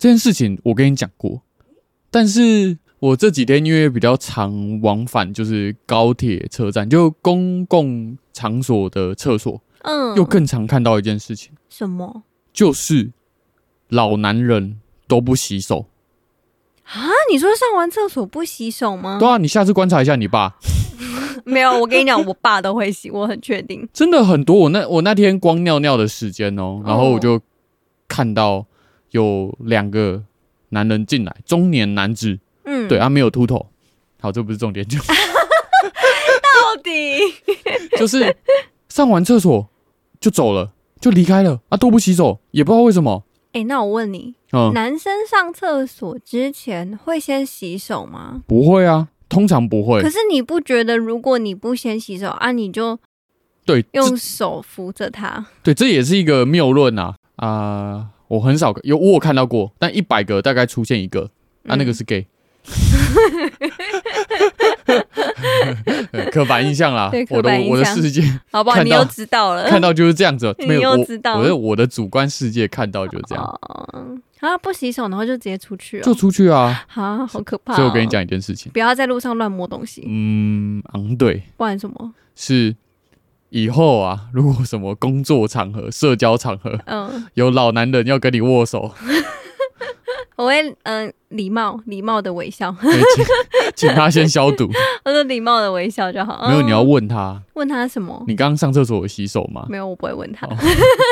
这件事情我跟你讲过，但是我这几天因为比较常往返，就是高铁车站，就公共场所的厕所，嗯，又更常看到一件事情，什么？就是老男人都不洗手啊？你说上完厕所不洗手吗？对啊，你下次观察一下你爸。没有，我跟你讲，我爸都会洗，我很确定。真的很多，我那我那天光尿尿的时间哦，然后我就看到有两个男人进来，中年男子，嗯，对，他没有秃头。好，这不是重点，就 到底 就是上完厕所就走了，就离开了啊，都不洗手，也不知道为什么。哎，那我问你，嗯，男生上厕所之前会先洗手吗？不会啊。通常不会，可是你不觉得如果你不先洗手啊，你就对用手扶着他？对，这也是一个谬论啊啊、呃！我很少有我有看到过，但一百个大概出现一个，啊，那个是 gay，刻板印象啦，我的我的世界，好不好？你又知道了，看到就是这样子，没有我，我的我的主观世界看到就是这样。哦啊！不洗手，然后就直接出去了，就出去啊！啊，好可怕、哦！所以我跟你讲一件事情，不要在路上乱摸东西。嗯，嗯，对。不然什么？是以后啊，如果什么工作场合、社交场合，嗯，有老男人要跟你握手，我会嗯礼貌礼貌的微笑，请，请他先消毒。我说礼貌的微笑就好。没有，你要问他，问他什么？你刚刚上厕所有洗手吗？没有，我不会问他，哦、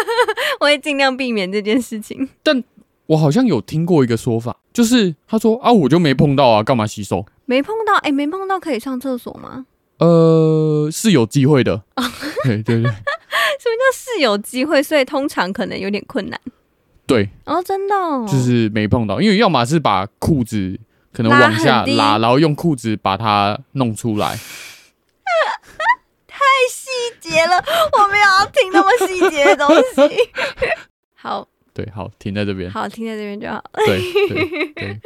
我会尽量避免这件事情。但我好像有听过一个说法，就是他说啊，我就没碰到啊，干嘛洗手？没碰到，哎、欸，没碰到可以上厕所吗？呃，是有机会的。对对对，什么叫是有机会？所以通常可能有点困难。对，哦，真的、哦，就是没碰到，因为要么是把裤子可能往下拉，拉然后用裤子把它弄出来。太细节了，我没有要听那么细节的东西。好。对，好，停在这边。好，停在这边就好。对对对，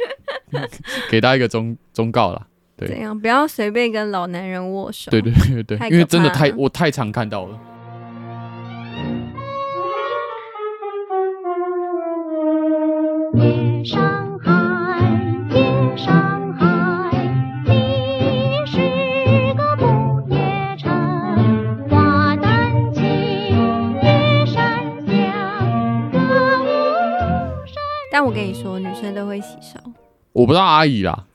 给大家一个忠忠告啦。对，怎样？不要随便跟老男人握手。对对对对，因为真的太，我太常看到了。但我跟你说，女生都会洗手。我不知道阿姨啦，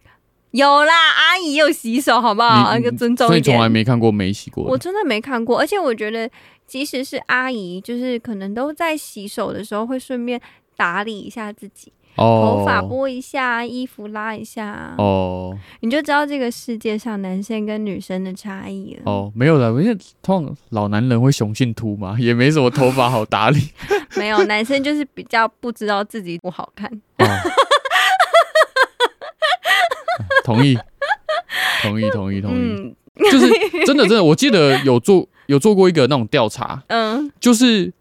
有啦，阿姨有洗手，好不好？那个尊重一点。所以从来没看过没洗过。我真的没看过，而且我觉得，即使是阿姨，就是可能都在洗手的时候会顺便打理一下自己。头发拨一下，衣服拉一下，哦，你就知道这个世界上男生跟女生的差异了。哦，没有了，因为通常老男人会雄性秃嘛，也没什么头发好打理。没有，男生就是比较不知道自己不好看。哦、同意，同意，同意，同意。嗯、就是真的，真的，我记得有做有做过一个那种调查，嗯，就是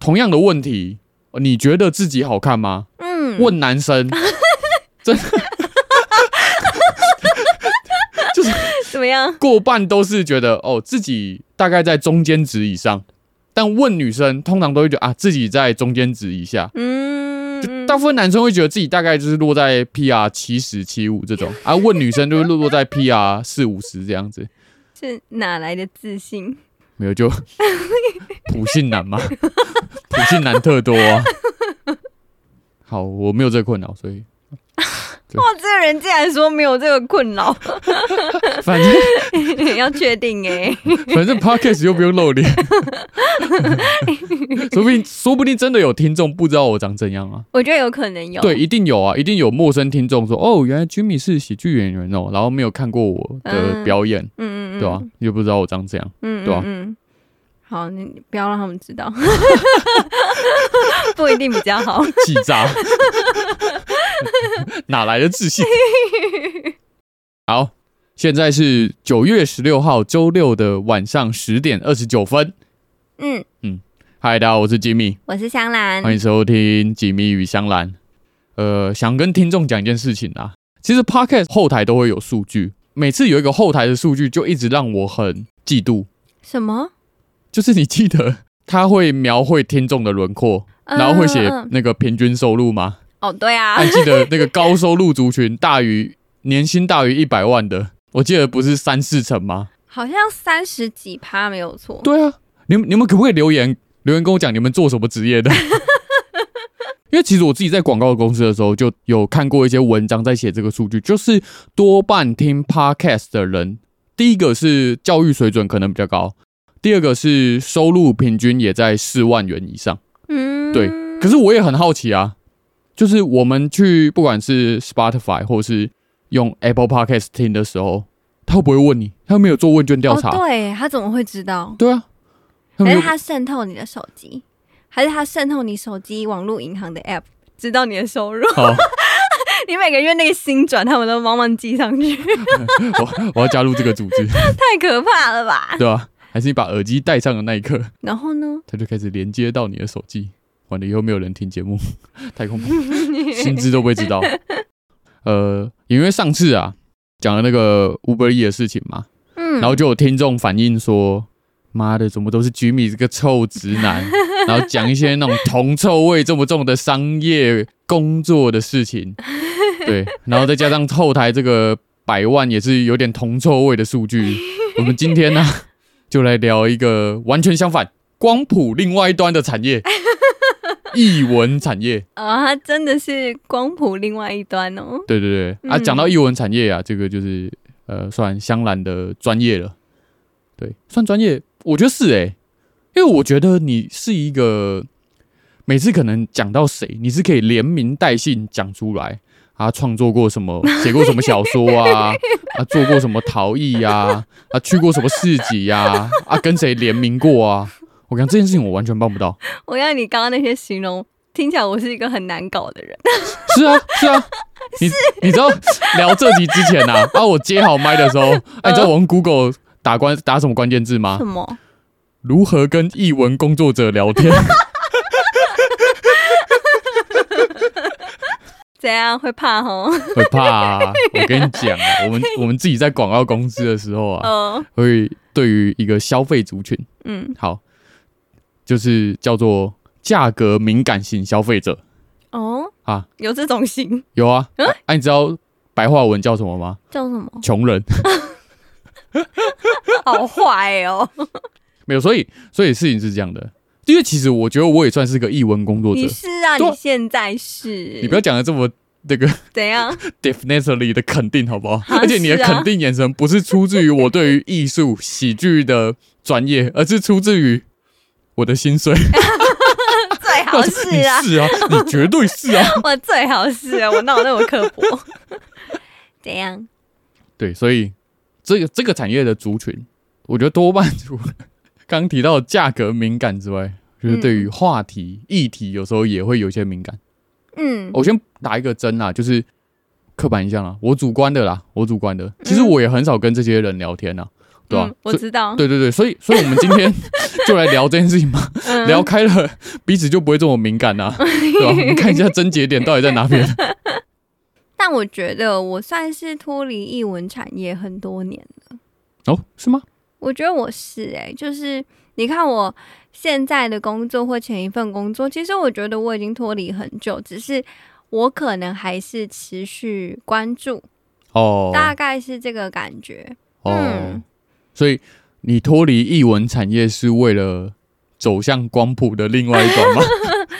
同样的问题，你觉得自己好看吗？嗯问男生，真的就是怎么样？过半都是觉得哦，自己大概在中间值以上，但问女生，通常都会觉得啊，自己在中间值以下。嗯，大部分男生会觉得自己大概就是落在 PR 七十七五这种，而、啊、问女生就会落落在 PR 四五十这样子。是哪来的自信？没有，就 普信男嘛，普信男特多啊。好，我没有这个困扰，所以 哇，这个人竟然说没有这个困扰，反正 要确定哎，反正 Podcast 又不用露脸，说不定说不定真的有听众不知道我长怎样啊，我觉得有可能有，对，一定有啊，一定有陌生听众说哦，原来 Jimmy 是喜剧演员哦，然后没有看过我的表演，嗯嗯，对吧？又不知道我长怎样，嗯，对吧？嗯。好，你不要让他们知道，不一定比较好。气炸，哪来的自信？好，现在是九月十六号周六的晚上十点二十九分。嗯嗯，嗨，大家好，我是吉米，我是香兰，欢迎收听吉米与香兰。呃，想跟听众讲一件事情啊，其实 Podcast 后台都会有数据，每次有一个后台的数据，就一直让我很嫉妒。什么？就是你记得他会描绘听众的轮廓，然后会写那个平均收入吗？哦，对啊，还记得那个高收入族群大于年薪大于一百万的，我记得不是三四成吗？好像三十几趴没有错。对啊，你们你们可不可以留言留言跟我讲你们做什么职业的？因为其实我自己在广告公司的时候就有看过一些文章在写这个数据，就是多半听 podcast 的人，第一个是教育水准可能比较高，第二个是收入平均也在四万元以上。嗯，对。可是我也很好奇啊，就是我们去不管是 Spotify 或是用 Apple Podcast 听的时候。他会不会问你？他没有做问卷调查。哦，对，他怎么会知道？对啊，还是他渗透你的手机，还是他渗透你手机网络银行的 App，知道你的收入？哦、你每个月那个薪转，他们都帮忙记上去。我我要加入这个组织，太可怕了吧？对啊，还是你把耳机戴上的那一刻，然后呢？他就开始连接到你的手机，完了以后没有人听节目，太恐怖，薪资都不会知道。呃，因为上次啊。讲了那个 Uber E 的事情嘛，嗯，然后就有听众反映说：“妈的，怎么都是 Jimmy 这个臭直男？” 然后讲一些那种铜臭味这么重的商业工作的事情，对，然后再加上后台这个百万也是有点铜臭味的数据。我们今天呢，就来聊一个完全相反，光谱另外一端的产业。译文产业啊、真的是光谱另外一端哦。对对对，嗯、啊，讲到译文产业啊，这个就是呃，算香兰的专业了。对，算专业，我觉得是哎、欸，因为我觉得你是一个每次可能讲到谁，你是可以连名带姓讲出来啊，创作过什么，写过什么小说啊，啊，做过什么陶艺呀，啊，去过什么市集呀，啊，啊，跟谁联名过啊。我讲这件事情，我完全办不到。我讲你刚刚那些形容，听起来我是一个很难搞的人。是啊，是啊。你你知道聊这集之前啊，啊，我接好麦的时候，哎、呃，你知道我用 Google 打关打什么关键字吗？什么？如何跟译文工作者聊天？怎样会怕吼？会怕啊！我跟你讲啊，我们 我们自己在广告公司的时候啊，呃、会对于一个消费族群，嗯，好。就是叫做价格敏感型消费者哦啊，有这种型？有啊，哎、嗯啊，你知道白话文叫什么吗？叫什么？穷人，好坏哦。没有，所以所以事情是这样的，因为其实我觉得我也算是个艺文工作者。你是啊，你现在是。你不要讲的这么那个 怎样？Definitely 的肯定好不好？啊、而且你的肯定眼神不是出自于我对于艺术喜剧的专业，而是出自于。我的薪水 最好是啊，是啊，你绝对是啊，我最好是啊，我哪有那么刻薄？怎样？对，所以这个这个产业的族群，我觉得多半除了刚提到价格敏感之外，就是对于话题、嗯、议题，有时候也会有一些敏感。嗯，我先打一个针啦，就是刻板印象啦，我主观的啦，我主观的，其实我也很少跟这些人聊天啊。对吧、啊嗯？我知道。对对对，所以所以我们今天 就来聊这件事情嘛，嗯、聊开了，彼此就不会这么敏感呐、啊，对吧？我们看一下症结点到底在哪边。但我觉得我算是脱离译文产业很多年了。哦，是吗？我觉得我是哎、欸，就是你看我现在的工作或前一份工作，其实我觉得我已经脱离很久，只是我可能还是持续关注哦，大概是这个感觉。哦、嗯。所以你脱离译文产业是为了走向光谱的另外一端吗？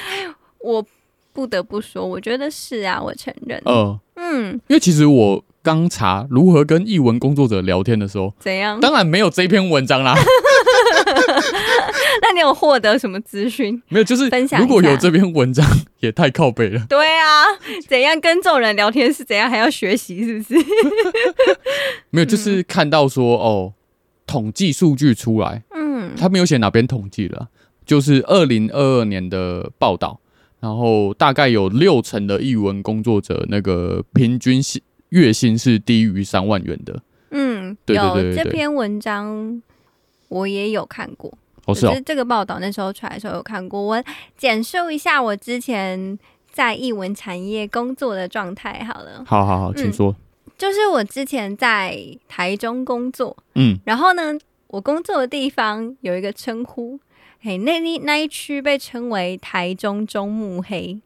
我不得不说，我觉得是啊，我承认。呃、嗯，因为其实我刚查如何跟译文工作者聊天的时候，怎样？当然没有这篇文章啦。那你有获得什么资讯？没有，就是分享。如果有这篇文章，也太靠北了。对啊，怎样跟这种人聊天是怎样，还要学习是不是？没有，就是看到说哦。统计数据出来，嗯，他没有写哪边统计了，就是二零二二年的报道，然后大概有六成的译文工作者那个平均薪月薪是低于三万元的，嗯，对对对，对，这篇文章我也有看过，哦是哦，这个报道那时候出来的时候有看过，我简述一下我之前在译文产业工作的状态好了，好好好，请说。嗯就是我之前在台中工作，嗯，然后呢，我工作的地方有一个称呼，嘿，那那那一区被称为台中中目黑，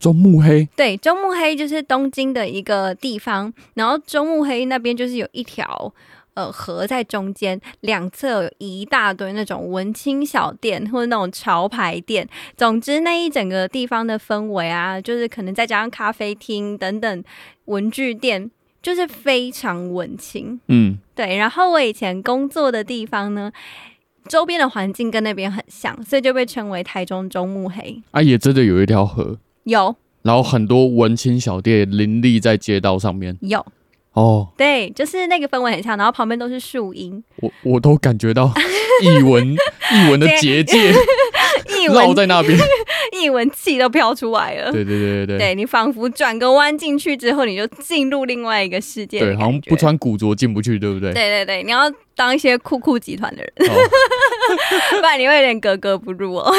中目黑，对，中目黑就是东京的一个地方，然后中目黑那边就是有一条呃河在中间，两侧有一大堆那种文青小店或者那种潮牌店，总之那一整个地方的氛围啊，就是可能再加上咖啡厅等等文具店，就是非常文青。嗯，对。然后我以前工作的地方呢，周边的环境跟那边很像，所以就被称为台中中目黑。啊，也真的有一条河。有，然后很多文青小店林立在街道上面。有，哦，对，就是那个氛围很像，然后旁边都是树荫，我我都感觉到 艺文艺文的结界 绕在那边，艺文气都飘出来了。对对对对对，对你仿佛转个弯进去之后，你就进入另外一个世界。对，好像不穿古着进不去，对不对？对对对，你要当一些酷酷集团的人，哦、不然你会有点格格不入哦。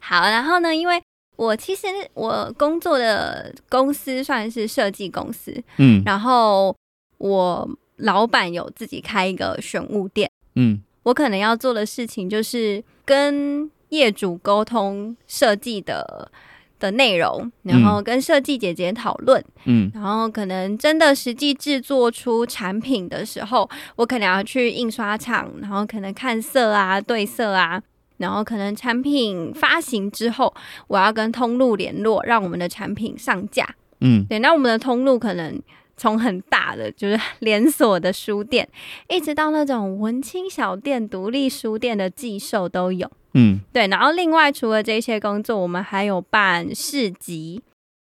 好，然后呢，因为。我其实我工作的公司算是设计公司，嗯，然后我老板有自己开一个选物店，嗯，我可能要做的事情就是跟业主沟通设计的的内容，然后跟设计姐姐讨论，嗯，然后可能真的实际制作出产品的时候，我可能要去印刷厂，然后可能看色啊、对色啊。然后可能产品发行之后，我要跟通路联络，让我们的产品上架。嗯，对，那我们的通路可能从很大的就是 连锁的书店，一直到那种文青小店、独立书店的寄售都有。嗯，对。然后另外除了这些工作，我们还有办市集，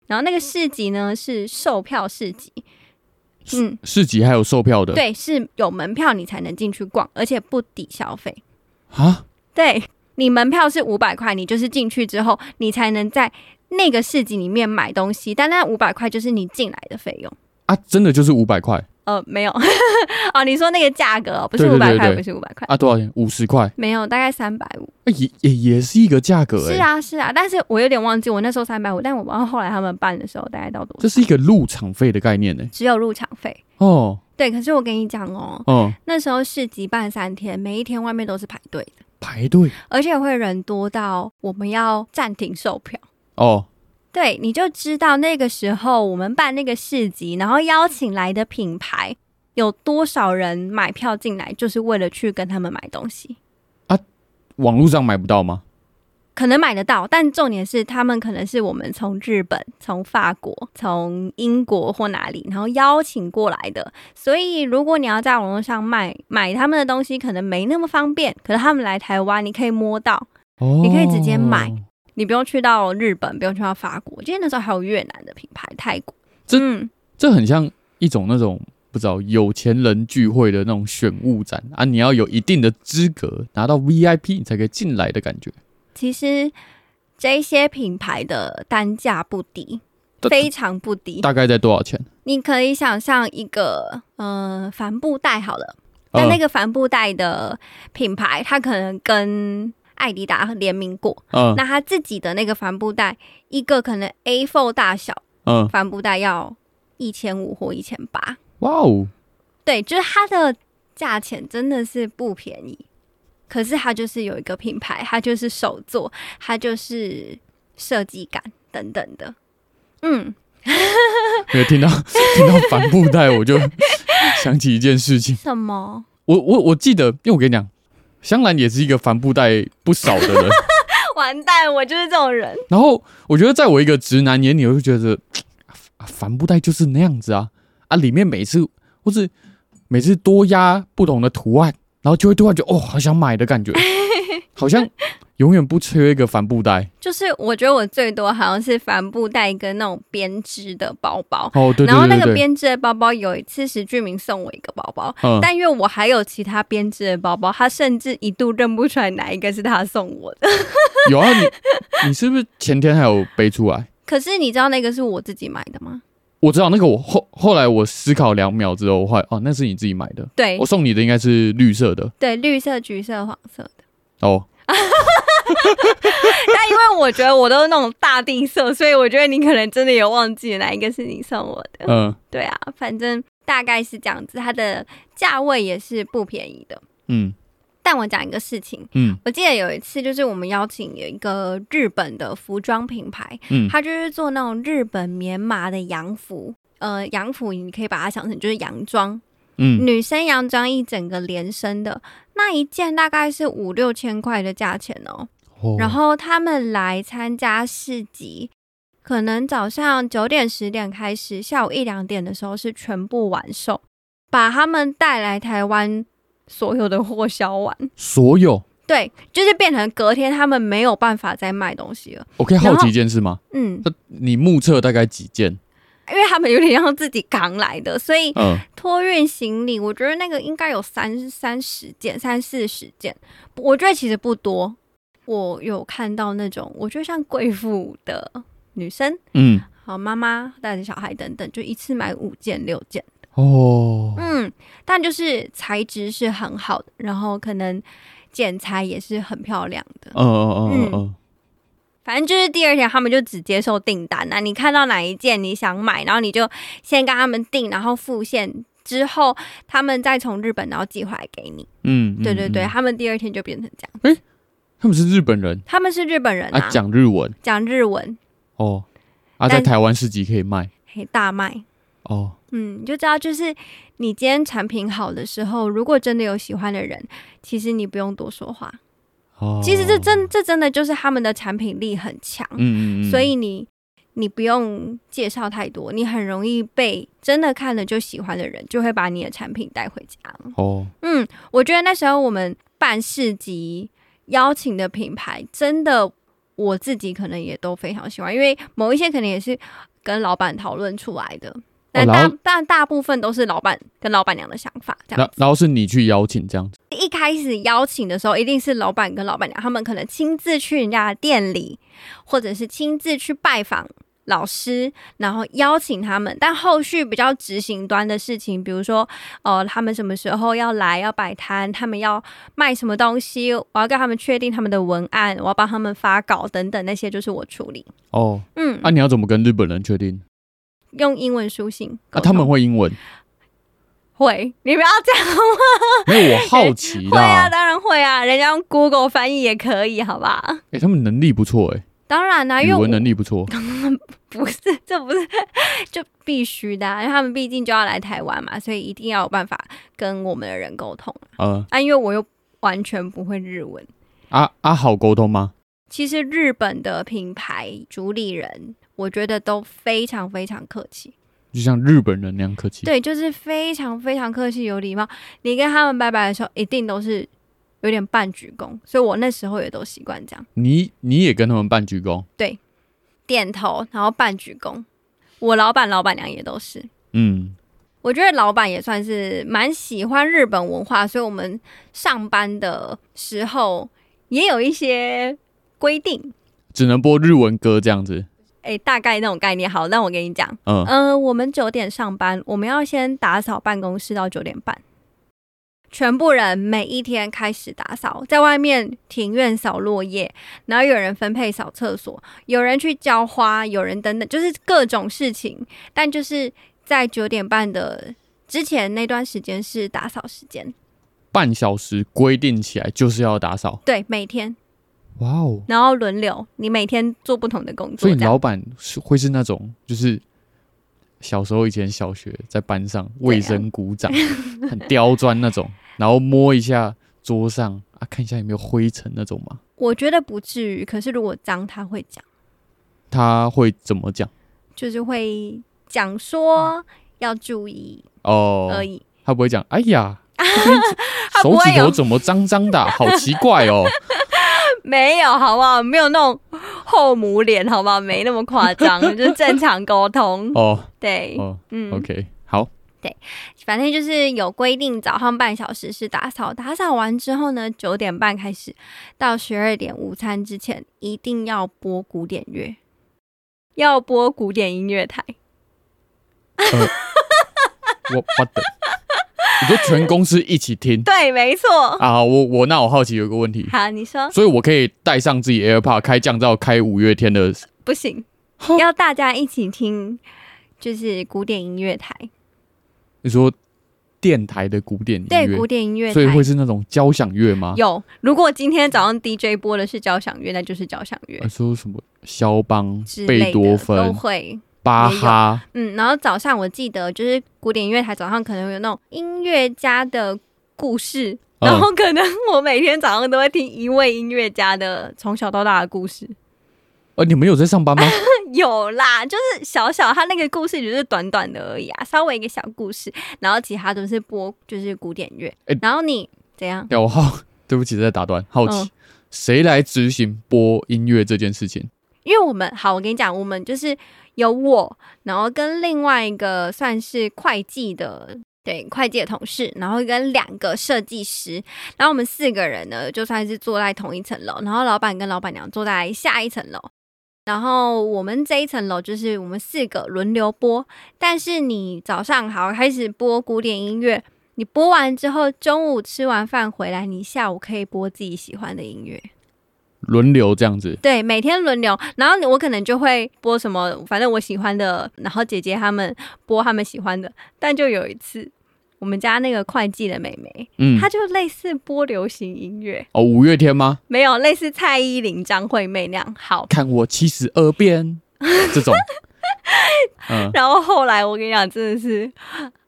然后那个市集呢是售票市集。嗯，市集还有售票的？对，是有门票你才能进去逛，而且不抵消费。啊？对。你门票是五百块，你就是进去之后，你才能在那个市集里面买东西。但那五百块就是你进来的费用啊，真的就是五百块？呃，没有 哦，你说那个价格不是五百块，不是五百块啊？多少钱？五十块？没有，大概三百五。也也也是一个价格，是啊是啊，但是我有点忘记我那时候三百五，但我忘了后来他们办的时候大概到多少？这是一个入场费的概念呢？只有入场费哦。对，可是我跟你讲哦，哦，那时候市集办三天，每一天外面都是排队的。排队，而且会人多到我们要暂停售票哦。对，你就知道那个时候我们办那个市集，然后邀请来的品牌有多少人买票进来，就是为了去跟他们买东西啊。网络上买不到吗？可能买得到，但重点是他们可能是我们从日本、从法国、从英国或哪里，然后邀请过来的。所以如果你要在网络上卖买他们的东西，可能没那么方便。可是他们来台湾，你可以摸到，哦、你可以直接买，你不用去到日本，不用去到法国。今天那时候还有越南的品牌、泰国。这、嗯、这很像一种那种不知道有钱人聚会的那种选物展啊！你要有一定的资格拿到 VIP，你才可以进来的感觉。其实这些品牌的单价不低，非常不低。大概在多少钱？你可以想象一个，嗯、呃，帆布袋好了。但那个帆布袋的品牌，它可能跟艾迪达联名过。嗯，那他自己的那个帆布袋，一个可能 A4 大小，嗯，帆布袋要一千五或一千八。哇哦！对，就是它的价钱真的是不便宜。可是它就是有一个品牌，它就是手作，它就是设计感等等的。嗯，没有听到听到帆布袋，我就想起一件事情。什么？我我我记得，因为我跟你讲，香兰也是一个帆布袋不少的人。完蛋，我就是这种人。然后我觉得，在我一个直男眼里，我就觉得帆布袋就是那样子啊啊！里面每次或是每次多压不同的图案。然后就会突然觉得哦，好想买的感觉，好像永远不缺一个帆布袋。就是我觉得我最多好像是帆布袋跟那种编织的包包。哦，对对对对。然后那个编织的包包，有一次石俊明送我一个包包，嗯，但因为我还有其他编织的包包，他甚至一度认不出来哪一个是他送我的。有啊，你你是不是前天还有背出来？可是你知道那个是我自己买的吗？我知道那个，我后后来我思考两秒之后，我话哦，那是你自己买的。对，我送你的应该是绿色的。对，绿色、橘色、黄色的。哦。但因为我觉得我都是那种大地色，所以我觉得你可能真的有忘记哪一个是你送我的。嗯，对啊，反正大概是这样子，它的价位也是不便宜的。嗯。但我讲一个事情，嗯，我记得有一次，就是我们邀请有一个日本的服装品牌，嗯，他就是做那种日本棉麻的洋服，呃，洋服你可以把它想成就是洋装，嗯，女生洋装一整个连身的那一件大概是五六千块的价钱哦，哦，然后他们来参加市集，可能早上九点十点开始，下午一两点的时候是全部完售，把他们带来台湾。所有的货销完，所有对，就是变成隔天他们没有办法再卖东西了。我可以好奇一件事吗？嗯，那你目测大概几件？因为他们有点像自己扛来的，所以托运行李，我觉得那个应该有三三十件、三四十件。我觉得其实不多。我有看到那种，我觉得像贵妇的女生，嗯，好妈妈带着小孩等等，就一次买五件、六件。哦，嗯，但就是材质是很好的，然后可能剪裁也是很漂亮的。哦哦哦，嗯，反正就是第二天他们就只接受订单那，你看到哪一件你想买，然后你就先跟他们订，然后付现之后，他们再从日本然后寄回来给你。嗯，对对对，他们第二天就变成这样。哎，他们是日本人？他们是日本人啊，讲日文，讲日文。哦，啊，在台湾市集可以卖，可以大卖。哦。嗯，你就知道，就是你今天产品好的时候，如果真的有喜欢的人，其实你不用多说话。哦，其实这真这真的就是他们的产品力很强。嗯，嗯，嗯，所以你你不用介绍太多，你很容易被真的看了就喜欢的人，就会把你的产品带回家。哦，嗯，我觉得那时候我们办市集邀请的品牌，真的我自己可能也都非常喜欢，因为某一些可能也是跟老板讨论出来的。但大但大部分都是老板跟老板娘的想法，这样子。然后是你去邀请这样子。一开始邀请的时候，一定是老板跟老板娘，他们可能亲自去人家的店里，或者是亲自去拜访老师，然后邀请他们。但后续比较执行端的事情，比如说，呃，他们什么时候要来要摆摊，他们要卖什么东西，我要跟他们确定他们的文案，我要帮他们发稿等等，那些就是我处理。哦，嗯，那、啊、你要怎么跟日本人确定？用英文书信啊？他们会英文？会，你不要这样吗？因为我好奇啦。会啊，当然会啊，人家用 Google 翻译也可以，好吧？哎、欸，他们能力不错哎、欸。当然啦、啊，语文能力不错。不是，这不是就必须的、啊，因为他们毕竟就要来台湾嘛，所以一定要有办法跟我们的人沟通。呃，啊，因为我又完全不会日文。啊啊，好沟通吗？其实日本的品牌主理人。我觉得都非常非常客气，就像日本人那样客气。对，就是非常非常客气，有礼貌。你跟他们拜拜的时候，一定都是有点半鞠躬，所以我那时候也都习惯这样。你你也跟他们半鞠躬？对，点头，然后半鞠躬。我老板、老板娘也都是。嗯，我觉得老板也算是蛮喜欢日本文化，所以我们上班的时候也有一些规定，只能播日文歌这样子。哎、欸，大概那种概念。好，那我跟你讲，嗯、呃，我们九点上班，我们要先打扫办公室到九点半，全部人每一天开始打扫，在外面庭院扫落叶，然后有人分配扫厕所，有人去浇花，有人等等，就是各种事情。但就是在九点半的之前那段时间是打扫时间，半小时规定起来就是要打扫，对，每天。哇哦！然后轮流，你每天做不同的工作。所以老板是会是那种，就是小时候以前小学在班上卫生鼓掌，很刁钻那种，然后摸一下桌上啊，看一下有没有灰尘那种吗？我觉得不至于，可是如果脏，他会讲。他会怎么讲？就是会讲说要注意哦而已。他不会讲，哎呀，手指头怎么脏脏的，好奇怪哦。没有，好不好？没有那种后母脸，好不好？没那么夸张，就是正常沟通。哦，对，哦，嗯，OK，好，对，反正就是有规定，早上半小时是打扫，打扫完之后呢，九点半开始到十二点午餐之前，一定要播古典乐，要播古典音乐台。呃、我我的。你说全公司一起听？对，没错。啊，我我那我好奇有个问题。好，你说。所以我可以带上自己 AirPod 开降噪，开五月天的？不行，要大家一起听，就是古典音乐台。你说电台的古典音乐，对，古典音乐，所以会是那种交响乐吗？有，如果今天早上 DJ 播的是交响乐，那就是交响乐。说什么肖邦、贝多芬都会，巴哈，嗯，然后早上我记得就是古典音乐台早上可能有那种音乐家的故事，然后可能我每天早上都会听一位音乐家的从小到大的故事。呃，你们有在上班吗？有啦，就是小小他那个故事只是短短的而已啊，稍微一个小故事，然后其他都是播就是古典乐。欸、然后你怎样？我好，对不起，在打断，好奇谁、嗯、来执行播音乐这件事情？因为我们好，我跟你讲，我们就是有我，然后跟另外一个算是会计的，对，会计的同事，然后跟两个设计师，然后我们四个人呢，就算是坐在同一层楼，然后老板跟老板娘坐在下一层楼。然后我们这一层楼就是我们四个轮流播，但是你早上好开始播古典音乐，你播完之后，中午吃完饭回来，你下午可以播自己喜欢的音乐，轮流这样子。对，每天轮流。然后我可能就会播什么，反正我喜欢的，然后姐姐他们播他们喜欢的。但就有一次。我们家那个会计的妹妹，嗯，她就类似播流行音乐哦，五月天吗？没有，类似蔡依林、张惠妹那样。好，看我七十二变 这种。嗯，然后后来我跟你讲，真的是，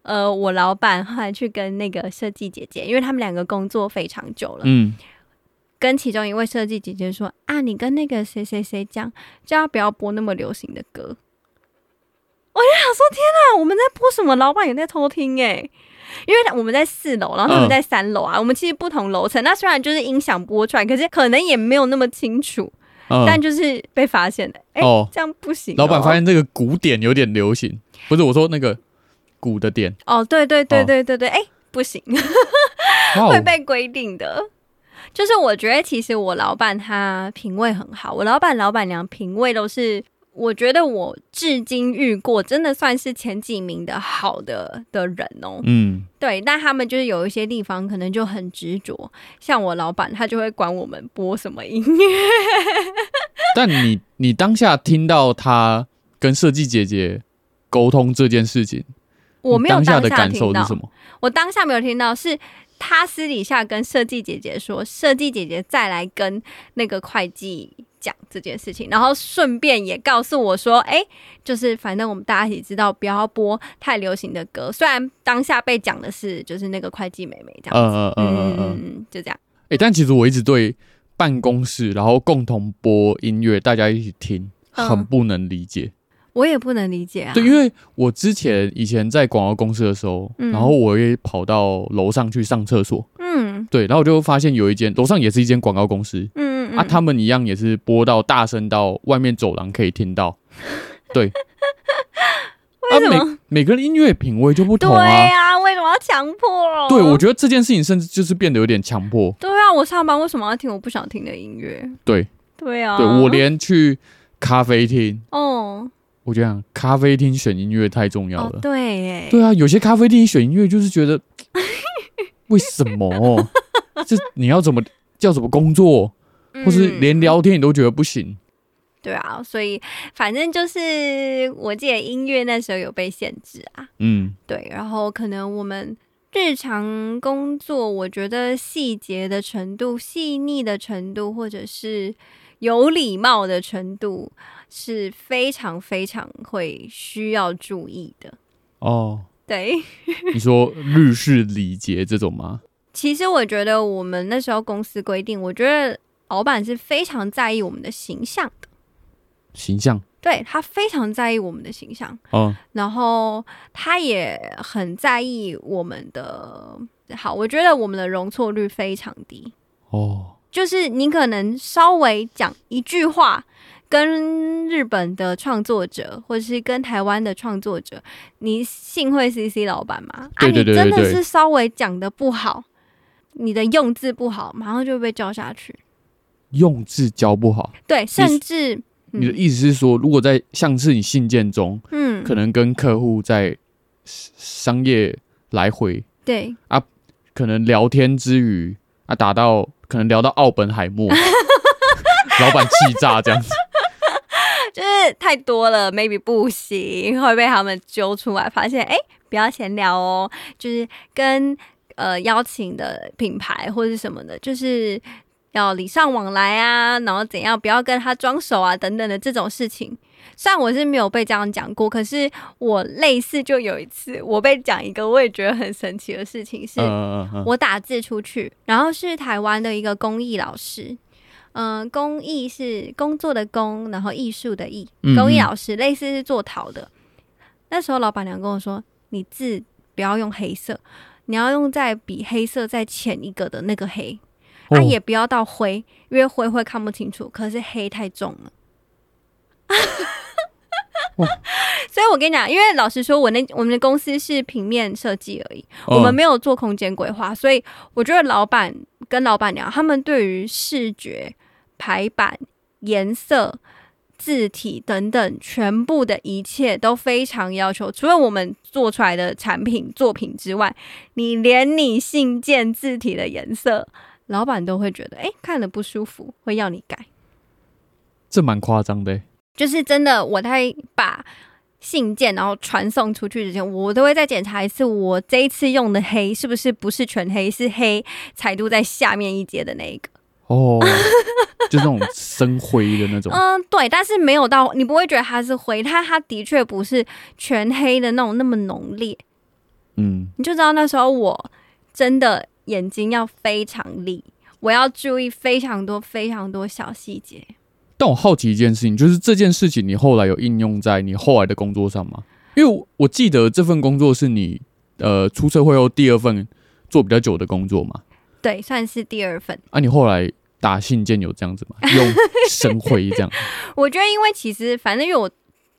呃，我老板后来去跟那个设计姐姐，因为他们两个工作非常久了，嗯，跟其中一位设计姐姐说啊，你跟那个谁谁谁讲，叫他不要播那么流行的歌。我就想说，天哪，我们在播什么？老板也在偷听哎。因为我们在四楼，然后他们在三楼啊。嗯、我们其实不同楼层，那虽然就是音响播出来，可是可能也没有那么清楚。嗯、但就是被发现了，哎、欸，哦、这样不行、哦。老板发现这个鼓点有点流行，不是我说那个鼓的点。哦，对对对对对对，哎、哦欸，不行，会被规定的。就是我觉得，其实我老板他品味很好，我老板老板娘品味都是。我觉得我至今遇过真的算是前几名的好的的人哦。嗯，对，但他们就是有一些地方可能就很执着，像我老板他就会管我们播什么音乐。但你你当下听到他跟设计姐姐沟通这件事情，我没有当下的感受是什么？我当下没有听到，是他私底下跟设计姐姐说，设计姐姐再来跟那个会计。讲这件事情，然后顺便也告诉我说：“哎，就是反正我们大家一起知道，不要播太流行的歌。虽然当下被讲的是就是那个会计妹妹这样子，嗯嗯嗯嗯，就这样。哎，但其实我一直对办公室然后共同播音乐，大家一起听，很不能理解。我也不能理解啊。对，因为我之前以前在广告公司的时候，然后我也跑到楼上去上厕所。嗯，对，然后我就发现有一间楼上也是一间广告公司。嗯。啊，他们一样也是播到大声到外面走廊可以听到，对。为什么？啊、每每个人音乐品味就不同啊。对啊，为什么要强迫？对，我觉得这件事情甚至就是变得有点强迫。对啊，我上班为什么要听我不想听的音乐？对，对啊，对我连去咖啡厅哦，我觉得咖啡厅选音乐太重要了。哦、对，对啊，有些咖啡厅选音乐就是觉得，为什么？这你要怎么叫什么工作？或是连聊天你都觉得不行。嗯，对啊，所以反正就是我记得音乐那时候有被限制啊，嗯，对，然后可能我们日常工作，我觉得细节的程度、细腻的程度，或者是有礼貌的程度，是非常非常会需要注意的。哦，对，你说日式礼节这种吗？其实我觉得我们那时候公司规定，我觉得。老板是非常在意我们的形象的，形象，对，他非常在意我们的形象，哦，然后他也很在意我们的好，我觉得我们的容错率非常低，哦，就是你可能稍微讲一句话，跟日本的创作者或者是跟台湾的创作者，你幸会 CC 老板吗？啊，你真的是稍微讲的不好，你的用字不好，马上就被叫下去。用字教不好，对，甚至你，嗯、你的意思是说，如果在像是你信件中，嗯，可能跟客户在商业来回，对。啊，可能聊天之余啊，打到可能聊到奥本海默，老板气炸这样子，就是太多了，maybe 不行，会被他们揪出来，发现哎，不要闲聊哦，就是跟呃邀请的品牌或者是什么的，就是要礼尚往来啊，然后怎样不要跟他装熟啊等等的这种事情。虽然我是没有被这样讲过，可是我类似就有一次我被讲一个我也觉得很神奇的事情，是我打字出去，然后是台湾的一个公益老师。嗯、呃，工艺是工作的工，然后艺术的艺。工艺老师类似是做陶的。那时候老板娘跟我说：“你字不要用黑色，你要用在比黑色再浅一个的那个黑，啊，也不要到灰，因为灰会看不清楚。可是黑太重了。”所以，我跟你讲，因为老实说，我那我们的公司是平面设计而已，我们没有做空间规划，所以我觉得老板跟老板娘他们对于视觉。排版、颜色、字体等等，全部的一切都非常要求。除了我们做出来的产品作品之外，你连你信件字体的颜色，老板都会觉得，哎、欸，看了不舒服，会要你改。这蛮夸张的，就是真的。我在把信件然后传送出去之前，我都会再检查一次，我这一次用的黑是不是不是全黑，是黑彩度在下面一阶的那一个。哦，就那种深灰的那种。嗯，对，但是没有到，你不会觉得它是灰，它它的确不是全黑的那种那么浓烈。嗯，你就知道那时候我真的眼睛要非常利，我要注意非常多非常多小细节。但我好奇一件事情，就是这件事情你后来有应用在你后来的工作上吗？因为我记得这份工作是你呃出社会后第二份做比较久的工作嘛。对，算是第二份。啊，你后来。打信件有这样子吗？用深灰这样？我觉得，因为其实反正因为我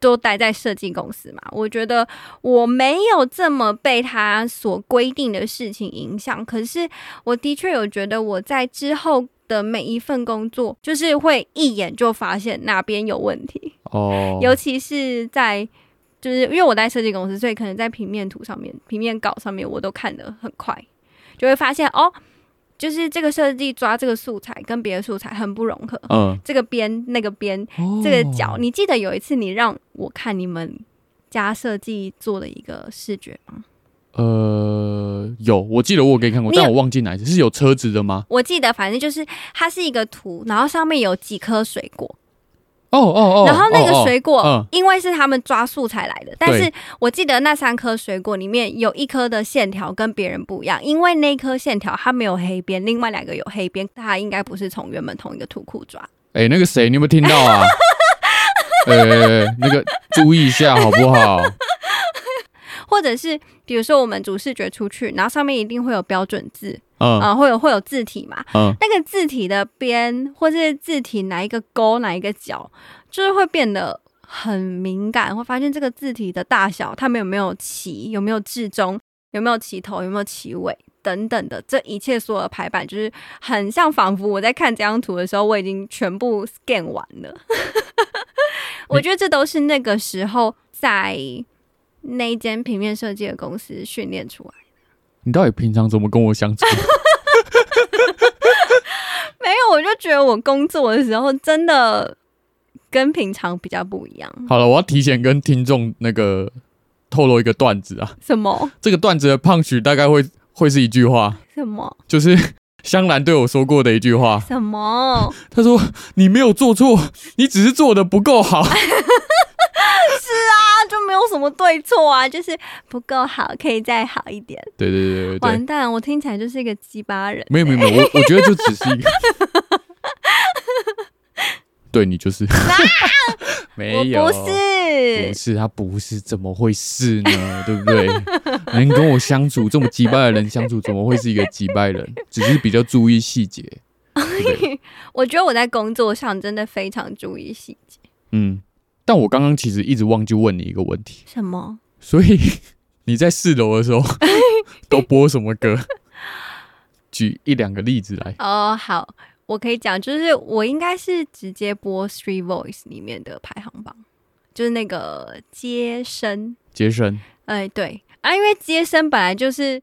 都待在设计公司嘛，我觉得我没有这么被他所规定的事情影响。可是我的确有觉得我在之后的每一份工作，就是会一眼就发现哪边有问题哦。尤其是在就是因为我在设计公司，所以可能在平面图上面、平面稿上面，我都看得很快，就会发现哦。就是这个设计抓这个素材跟别的素材很不融合，嗯，这个边那个边、哦、这个角，你记得有一次你让我看你们家设计做的一个视觉吗？呃，有，我记得我给你看过，但我忘记哪一次，是有车子的吗？我记得，反正就是它是一个图，然后上面有几颗水果。哦哦哦！然后那个水果，因为是他们抓素材来的，但是我记得那三颗水果里面有一颗的线条跟别人不一样，因为那颗线条它没有黑边，另外两个有黑边，它应该不是从原本同一个图库抓。哎，那个谁，你有没有听到啊？呃，那个注意一下好不好？或者是比如说我们主视觉出去，然后上面一定会有标准字。嗯，啊，会有会有字体嘛？嗯，那个字体的边或是字体哪一个勾哪一个角，就是会变得很敏感，会发现这个字体的大小，它们有没有齐，有没有至中，有没有齐头，有没有齐尾等等的，这一切所有的排版，就是很像仿佛我在看这张图的时候，我已经全部 scan 完了。我觉得这都是那个时候在那一间平面设计的公司训练出来。你到底平常怎么跟我相处？没有，我就觉得我工作的时候真的跟平常比较不一样。好了，我要提前跟听众那个透露一个段子啊。什么？这个段子的 punch 大概会会是一句话。什么？就是香兰对我说过的一句话。什么？他说：“你没有做错，你只是做的不够好。”是啊，就没有什么对错啊，就是不够好，可以再好一点。对对对对，对，完蛋，我听起来就是一个鸡巴人。没有没有没有，我我觉得就只是一个。对你就是。没有，不是，不是他不是，怎么会是呢？对不对？能跟我相处这么鸡巴的人相处，怎么会是一个鸡巴人？只是比较注意细节。我觉得我在工作上真的非常注意细节。嗯。但我刚刚其实一直忘记问你一个问题，什么？所以你在四楼的时候 都播什么歌？举一两个例子来。哦，好，我可以讲，就是我应该是直接播 Street Voice 里面的排行榜，就是那个接生。接生。哎，对啊，因为接生本来就是，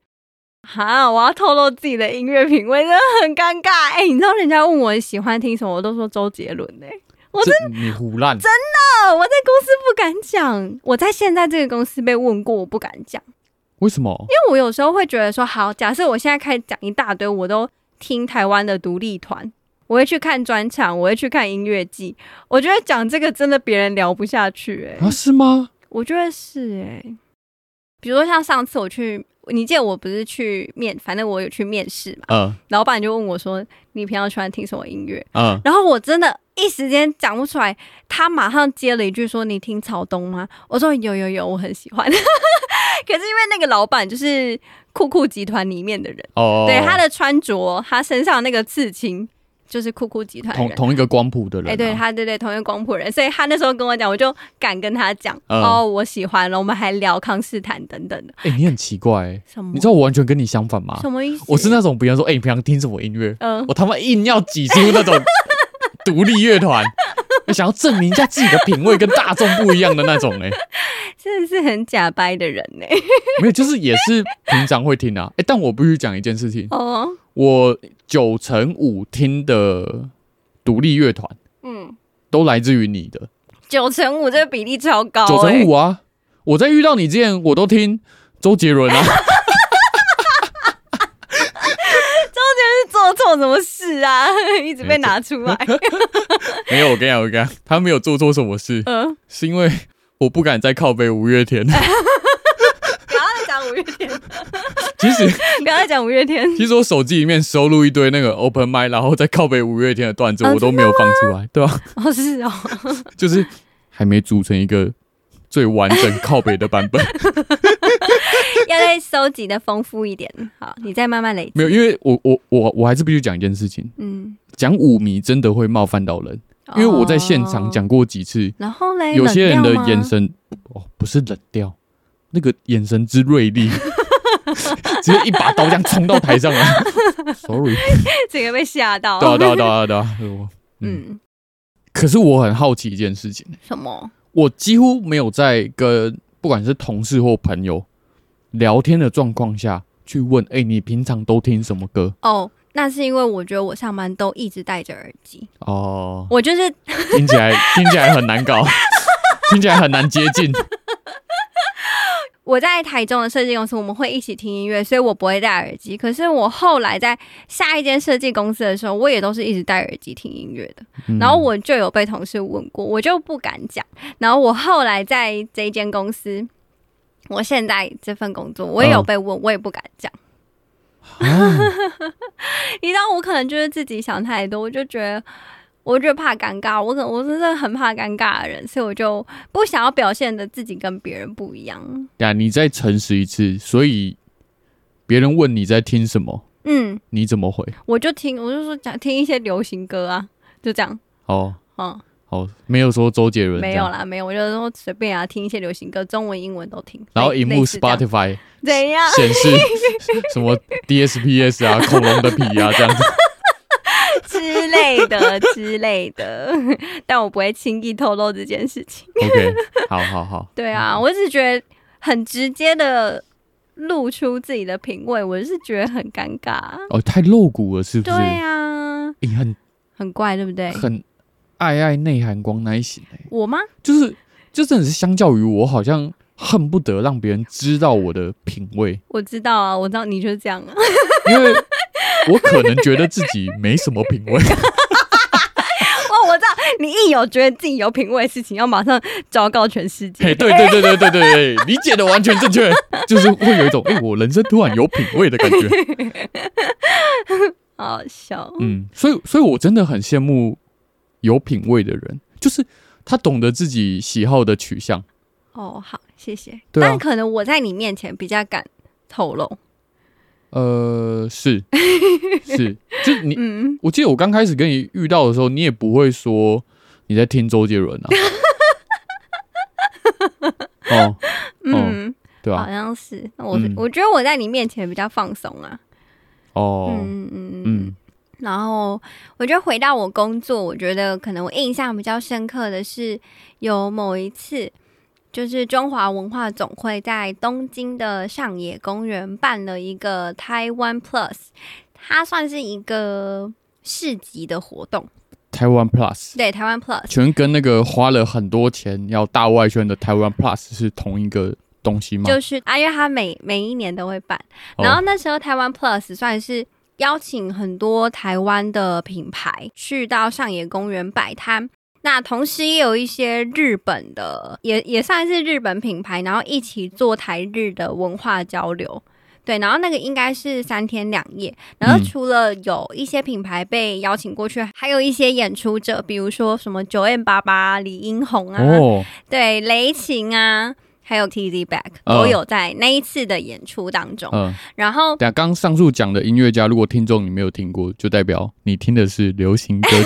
哈，我要透露自己的音乐品味，真的很尴尬。哎，你知道人家问我喜欢听什么，我都说周杰伦呢。我真你胡乱，真的，我在公司不敢讲，我在现在这个公司被问过，我不敢讲。为什么？因为我有时候会觉得说，好，假设我现在开始讲一大堆，我都听台湾的独立团，我会去看专场，我会去看音乐季，我觉得讲这个真的别人聊不下去、欸，哎，啊，是吗？我觉得是、欸，哎，比如说像上次我去。你记得我不是去面，反正我有去面试嘛。嗯。老板就问我说：“你平常喜欢听什么音乐？”嗯。然后我真的一时间讲不出来，他马上接了一句说：“你听草东吗？”我说：“有有有，我很喜欢。”可是因为那个老板就是酷酷集团里面的人，哦，对他的穿着，他身上那个刺青。就是酷酷集团同同一个光谱的人，啊，哎，欸，对他，对对，同一个光谱人，所以他那时候跟我讲，我就敢跟他讲，嗯，哦，我喜欢了，我们还聊康斯坦等等的。哎，欸，你很奇怪，欸，什么？你知道我完全跟你相反吗？什么意思？我是那种，比方说，哎，欸，你平常听什么音乐？嗯，我他妈硬要挤出那种独立乐团，想要证明一下自己的品味跟大众不一样的那种，欸，哎，真的是很假掰的人呢，欸。没有，就是也是平常会听啊，哎，欸，但我必须讲一件事情哦，我。九成五听的独立乐团，嗯，都来自于你的。九成五这个比例超高，欸，九成五啊！我在遇到你之前，我都听周杰伦啊。周杰伦是做什么事啊？一直被拿出来。没有，我跟你讲，我跟你讲，他没有做错什么事，嗯，是因为我不敢再靠背五月天。五月天，其实不要再讲五月天。其实我手机里面收录一堆那个 open mic，然后再靠背五月天的段子，我都没有放出来，对吧？哦，是哦，就是还没组成一个最完整靠北的版本，要再收集的丰富一点。好，你再慢慢累积。没有，因为我我我我还是必须讲一件事情。嗯，讲五迷真的会冒犯到人，因为我在现场讲过几次，然后嘞，有些人的眼神哦，不是冷掉。那个眼神之锐利，直接一把刀这样冲到台上来。Sorry，整个被吓到。对啊，对啊，对啊，对啊。嗯，嗯，可是我很好奇一件事情。什么？我几乎没有在跟不管是同事或朋友聊天的状况下去问：“哎、欸，你平常都听什么歌？”哦，那是因为我觉得我上班都一直戴着耳机。哦，我就是 听起来听起来很难搞，听起来很难接近。我在台中的设计公司，我们会一起听音乐，所以我不会戴耳机。可是我后来在下一间设计公司的时候，我也都是一直戴耳机听音乐的。嗯、然后我就有被同事问过，我就不敢讲。然后我后来在这一间公司，我现在这份工作，我也有被问，哦、我也不敢讲。啊、你知道，我可能就是自己想太多，我就觉得。我就怕尴尬，我可我真的很怕尴尬的人，所以我就不想要表现的自己跟别人不一样。呀，你再诚实一次，所以别人问你在听什么，嗯，你怎么回？我就听，我就说讲听一些流行歌啊，就这样。哦，嗯，好，没有说周杰伦，没有啦，没有，我就说随便啊，听一些流行歌，中文、英文都听。然后荧幕 Spotify 怎样显示 什么 DSPS 啊，恐龙的皮啊，这样子。之类的之类的，但我不会轻易透露这件事情。OK，好好好。对啊，我只是觉得很直接的露出自己的品味，我是觉得很尴尬。哦，太露骨了，是不是？对啊，你很很怪，对不对？很爱爱内涵光那一型。我吗？就是，就真的是相较于我，好像恨不得让别人知道我的品味。我知道啊，我知道你就是这样啊，因为。我可能觉得自己没什么品味。哦，我知道，你一有觉得自己有品味的事情，要马上昭告全世界。对对对对对对对，理解的完全正确，就是会有一种哎、欸，我人生突然有品味的感觉。好好笑。嗯，所以，所以我真的很羡慕有品味的人，就是他懂得自己喜好的取向。哦，好，谢谢。啊、但可能我在你面前比较敢透露。呃，是是，就你，嗯、我记得我刚开始跟你遇到的时候，你也不会说你在听周杰伦啊。哦，嗯，对啊？好像是，我、嗯、我觉得我在你面前比较放松啊。哦，嗯嗯嗯。然后我觉得回到我工作，我觉得可能我印象比较深刻的是有某一次。就是中华文化总会在东京的上野公园办了一个台湾 Plus，它算是一个市集的活动。台湾 Plus 对，台湾 Plus 全跟那个花了很多钱要大外宣的台湾 Plus 是同一个东西吗？就是啊，因为他每每一年都会办，然后那时候台湾 Plus 算是邀请很多台湾的品牌去到上野公园摆摊。那同时也有一些日本的，也也算是日本品牌，然后一起做台日的文化交流，对，然后那个应该是三天两夜，然后除了有一些品牌被邀请过去，嗯、还有一些演出者，比如说什么九 M 八八、李英宏啊，哦、对，雷晴啊，还有 Tizzy Back 都有在那一次的演出当中。嗯、然后，等下刚上述讲的音乐家，如果听众你没有听过，就代表你听的是流行歌曲。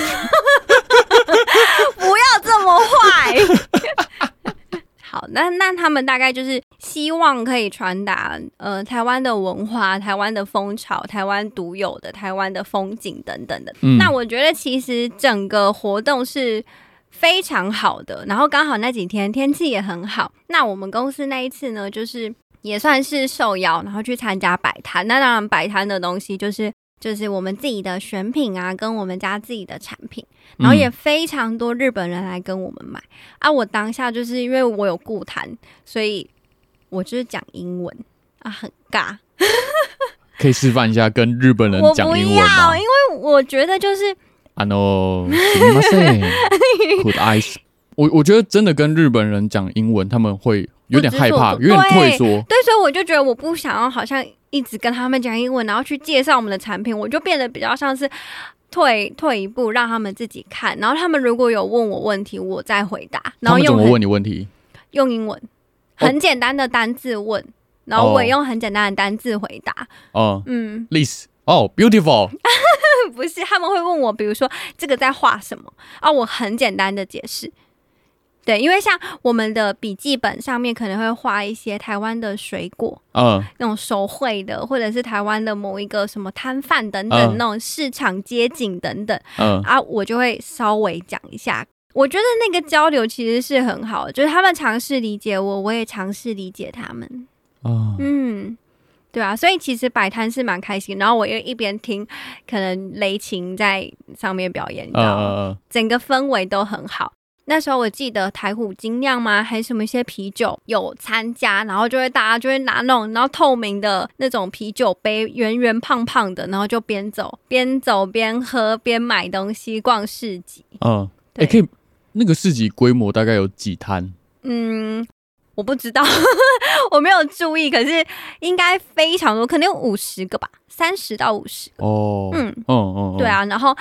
不要这么坏，好，那那他们大概就是希望可以传达呃台湾的文化、台湾的风潮、台湾独有的台湾的风景等等的。嗯、那我觉得其实整个活动是非常好的，然后刚好那几天天气也很好。那我们公司那一次呢，就是也算是受邀，然后去参加摆摊。那当然摆摊的东西就是。就是我们自己的选品啊，跟我们家自己的产品，然后也非常多日本人来跟我们买、嗯、啊。我当下就是因为我有顾谈，所以我就是讲英文啊，很尬。可以示范一下跟日本人讲英文吗？因为我觉得就是啊，no，すみません，Could I？我我觉得真的跟日本人讲英文，他们会有点害怕，有点退缩。对，所以我就觉得我不想要，好像。一直跟他们讲英文，然后去介绍我们的产品，我就变得比较像是退退一步，让他们自己看。然后他们如果有问我问题，我再回答。然后用怎么问你问题？用英文，很简单的单字问，哦、然后我也用很简单的单字回答。哦，嗯，this 哦，beautiful，不是，他们会问我，比如说这个在画什么啊？我很简单的解释。对，因为像我们的笔记本上面可能会画一些台湾的水果，嗯，那种手绘的，或者是台湾的某一个什么摊贩等等那种市场街景等等，嗯，啊，我就会稍微讲一下。我觉得那个交流其实是很好的，就是他们尝试理解我，我也尝试理解他们。哦，嗯，对啊，所以其实摆摊是蛮开心，然后我又一边听，可能雷琴在上面表演，你知道吗？整个氛围都很好。那时候我记得台虎精酿吗？还是什么一些啤酒有参加，然后就会大家就会拿那种然后透明的那种啤酒杯，圆圆胖胖的，然后就边走边走边喝边买东西逛市集。嗯，也、欸，可以那个市集规模大概有几摊？嗯，我不知道，我没有注意，可是应该非常多，可能有五十个吧，三十到五十个。哦，嗯，嗯嗯嗯，对啊，然后。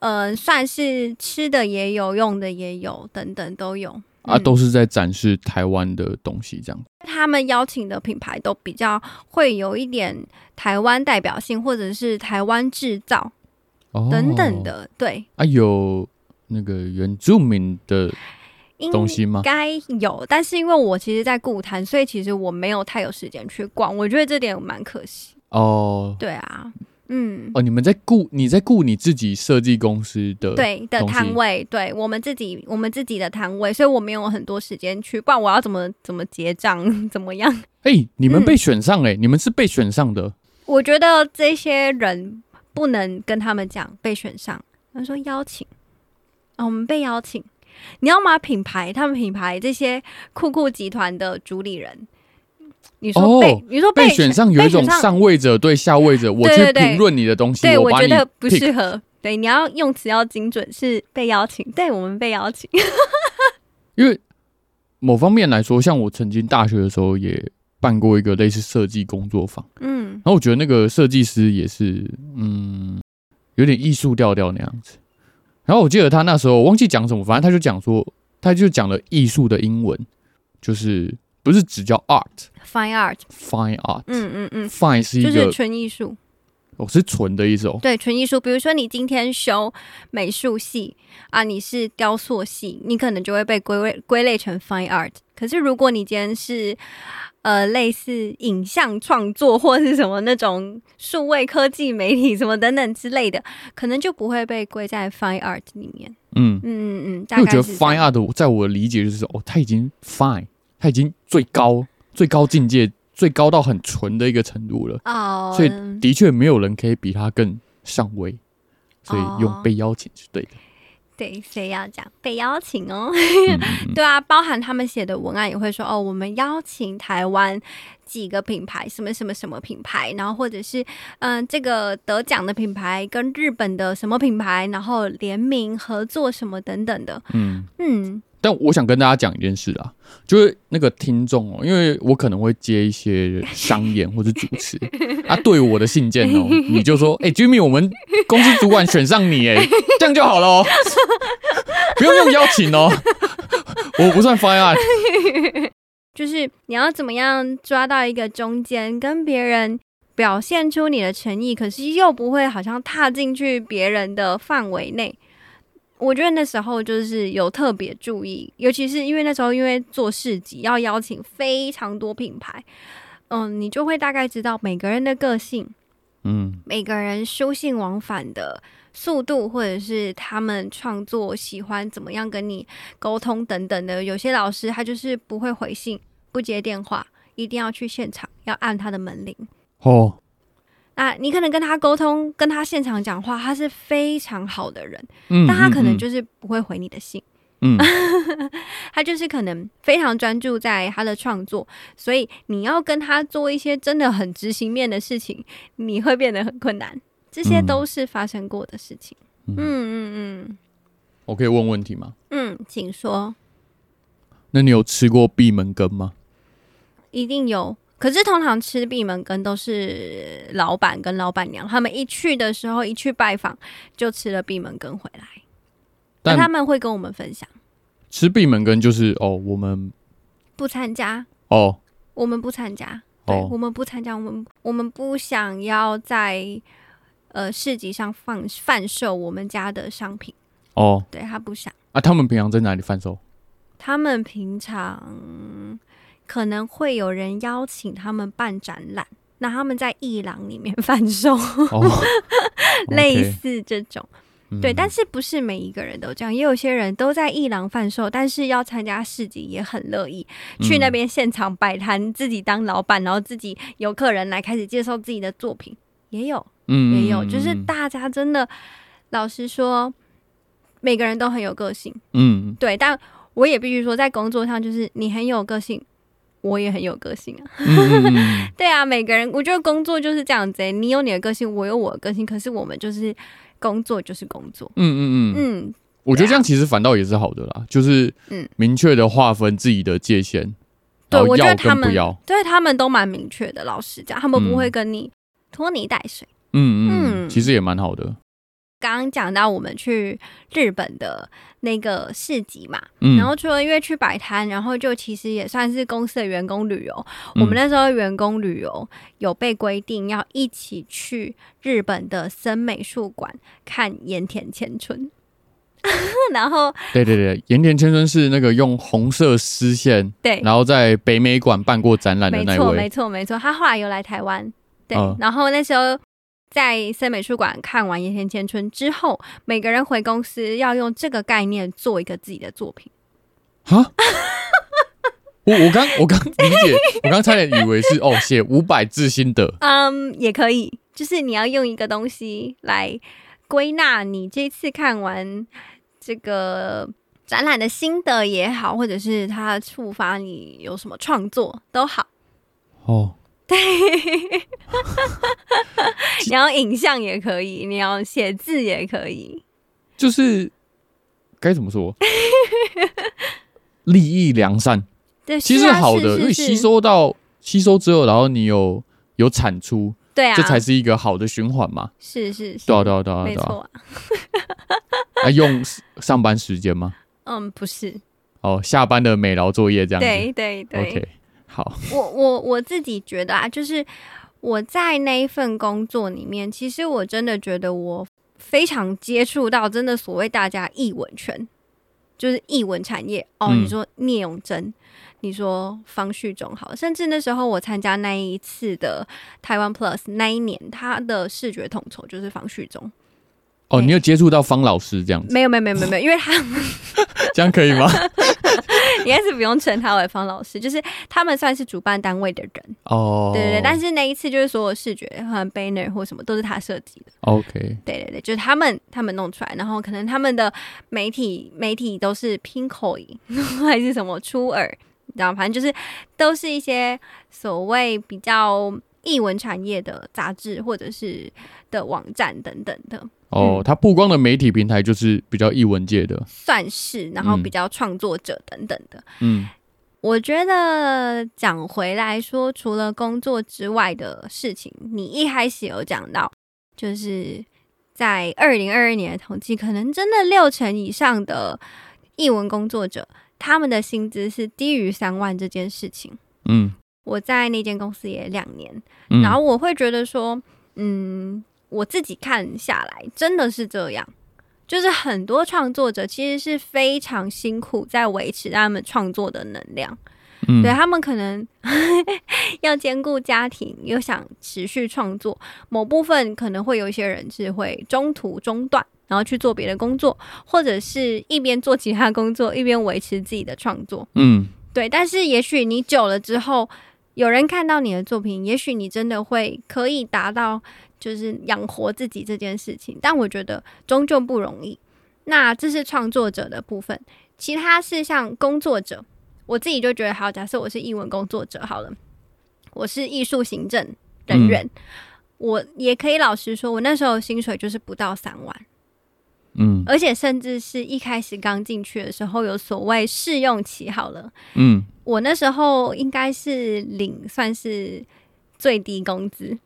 呃，算是吃的也有，用的也有，等等都有啊，都是在展示台湾的东西，这样。他们邀请的品牌都比较会有一点台湾代表性，或者是台湾制造等等的，哦、对。啊，有那个原住民的东西吗？应该有，但是因为我其实，在顾摊，所以其实我没有太有时间去逛，我觉得这点蛮可惜。哦，对啊。嗯哦，你们在顾你在顾你自己设计公司的对的摊位，对我们自己我们自己的摊位，所以我没有很多时间去逛。我要怎么怎么结账，怎么样？哎、欸，你们被选上哎、欸，嗯、你们是被选上的。我觉得这些人不能跟他们讲被选上，他说邀请啊、哦，我们被邀请。你要买品牌，他们品牌这些酷酷集团的主理人。你说被、哦、你说被，被选上有一种上位者对下位者，我去评论你的东西，对，我，我觉得不适合。对，你要用词要精准，是被邀请，对我们被邀请。因为某方面来说，像我曾经大学的时候也办过一个类似设计工作坊，嗯，然后我觉得那个设计师也是，嗯，有点艺术调调那样子。然后我记得他那时候我忘记讲什么，反正他就讲说，他就讲了艺术的英文，就是。不是只叫 art，fine art，fine art，嗯嗯嗯，fine 是一个就是纯艺术，哦，是纯的意思哦。对，纯艺术。比如说你今天修美术系啊，你是雕塑系，你可能就会被归类归类成 fine art。可是如果你今天是呃类似影像创作或是什么那种数位科技媒体什么等等之类的，可能就不会被归在 fine art 里面。嗯嗯嗯嗯，大概是。我觉得 fine art 在我的理解就是哦，它已经 fine。它已经最高、最高境界、最高到很纯的一个程度了，oh, 所以的确没有人可以比他更上位，所以用被邀请是对的。对，谁要讲被邀请哦？对啊，包含他们写的文案也会说哦，我们邀请台湾几个品牌，什么什么什么品牌，然后或者是嗯、呃，这个得奖的品牌跟日本的什么品牌，然后联名合作什么等等的。嗯嗯。但我想跟大家讲一件事啊，就是那个听众哦，因为我可能会接一些商演或者主持 啊，对我的信件哦，你就说，哎、欸、，Jimmy，我们公司主管选上你，哎，这样就好了哦，不用用邀请哦，我不算方案，就是你要怎么样抓到一个中间，跟别人表现出你的诚意，可是又不会好像踏进去别人的范围内。我觉得那时候就是有特别注意，尤其是因为那时候因为做市集要邀请非常多品牌，嗯，你就会大概知道每个人的个性，嗯，每个人书信往返的速度，或者是他们创作喜欢怎么样跟你沟通等等的。有些老师他就是不会回信，不接电话，一定要去现场，要按他的门铃。哦。那你可能跟他沟通，跟他现场讲话，他是非常好的人，嗯，但他可能就是不会回你的信，嗯，他就是可能非常专注在他的创作，所以你要跟他做一些真的很执行面的事情，你会变得很困难，这些都是发生过的事情，嗯嗯嗯。我可以问问题吗？嗯，请说。那你有吃过闭门羹吗？一定有。可是通常吃闭门羹都是老板跟老板娘，他们一去的时候，一去拜访就吃了闭门羹回来，但他们会跟我们分享。吃闭门羹就是哦，我们不参加。哦，我们不参加，对，我们不参加，我们我们不想要在呃市集上放贩售我们家的商品。哦，对他不想。啊，他们平常在哪里贩售？他们平常。可能会有人邀请他们办展览，那他们在艺廊里面 贩售，哦、类似这种，嗯、对。但是不是每一个人都这样，也有些人都在艺廊贩售，但是要参加市集也很乐意、嗯、去那边现场摆摊，自己当老板，然后自己有客人来开始介绍自己的作品，也有，嗯，也有，就是大家真的，老实说，每个人都很有个性，嗯，对。但我也必须说，在工作上，就是你很有个性。我也很有个性啊，嗯、对啊，每个人我觉得工作就是这样子、欸，你有你的个性，我有我的个性，可是我们就是工作就是工作，嗯嗯嗯。嗯，我觉得这样其实反倒也是好的啦，就是嗯，明确的划分自己的界限，对，我觉得他们对他们都蛮明确的，老实讲，他们不会跟你拖泥带水，嗯。嗯，其实也蛮好的。刚刚讲到我们去日本的那个市集嘛，嗯、然后除了因为去摆摊，然后就其实也算是公司的员工旅游。嗯、我们那时候员工旅游有被规定要一起去日本的森美术馆看盐田千春。然后，对对对，盐田千春是那个用红色丝线，对，然后在北美馆办过展览的那位，没错没错没错，他后来又来台湾，对，嗯、然后那时候。在森美术馆看完《盐田千春》之后，每个人回公司要用这个概念做一个自己的作品。哈，我我刚我刚 理解，我刚差点以为是哦，写五百字心得。嗯，也可以，就是你要用一个东西来归纳你这次看完这个展览的心得也好，或者是它触发你有什么创作都好。哦。对，你要影像也可以，你要写字也可以，就是该怎么说，利益良善，对，其实好的，因为吸收到吸收之后，然后你有有产出，对啊，这才是一个好的循环嘛，是是是，对啊对啊对啊，没错啊，啊，用上班时间吗？嗯，不是，哦，下班的美劳作业这样子，对对对，OK。好，我我我自己觉得啊，就是我在那一份工作里面，其实我真的觉得我非常接触到真的所谓大家艺文圈，就是艺文产业哦。嗯、你说聂永真，你说方旭中，好，甚至那时候我参加那一次的台湾 Plus 那一年，他的视觉统筹就是方旭中。哦，你有接触到方老师这样子？没有，没有，没有，没有，因为他 这样可以吗？应该是不用称他为方老师，就是他们算是主办单位的人哦。对对对，但是那一次就是所有视觉，和 banner 或什么都是他设计的。OK，对对对，就是他们他们弄出来，然后可能他们的媒体媒体都是 Pinkoi 还是什么初耳，你知道，反正就是都是一些所谓比较艺文产业的杂志或者是的网站等等的。哦，他曝光的媒体平台就是比较艺文界的，算是，然后比较创作者等等的。嗯，我觉得讲回来说，除了工作之外的事情，你一开始有讲到，就是在二零二二年的统计，可能真的六成以上的译文工作者，他们的薪资是低于三万这件事情。嗯，我在那间公司也两年，嗯，然后我会觉得说，嗯。我自己看下来，真的是这样，就是很多创作者其实是非常辛苦，在维持他们创作的能量。嗯，对，他们可能 要兼顾家庭，又想持续创作，某部分可能会有一些人是会中途中断，然后去做别的工作，或者是一边做其他工作，一边维持自己的创作。嗯，对。但是也许你久了之后，有人看到你的作品，也许你真的会可以达到。就是养活自己这件事情，但我觉得终究不容易。那这是创作者的部分，其他是像工作者，我自己就觉得，好，假设我是译文工作者好了，我是艺术行政人员，嗯，我也可以老实说，我那时候薪水就是不到三万，嗯，而且甚至是一开始刚进去的时候有所谓试用期好了，嗯，我那时候应该是领算是最低工资。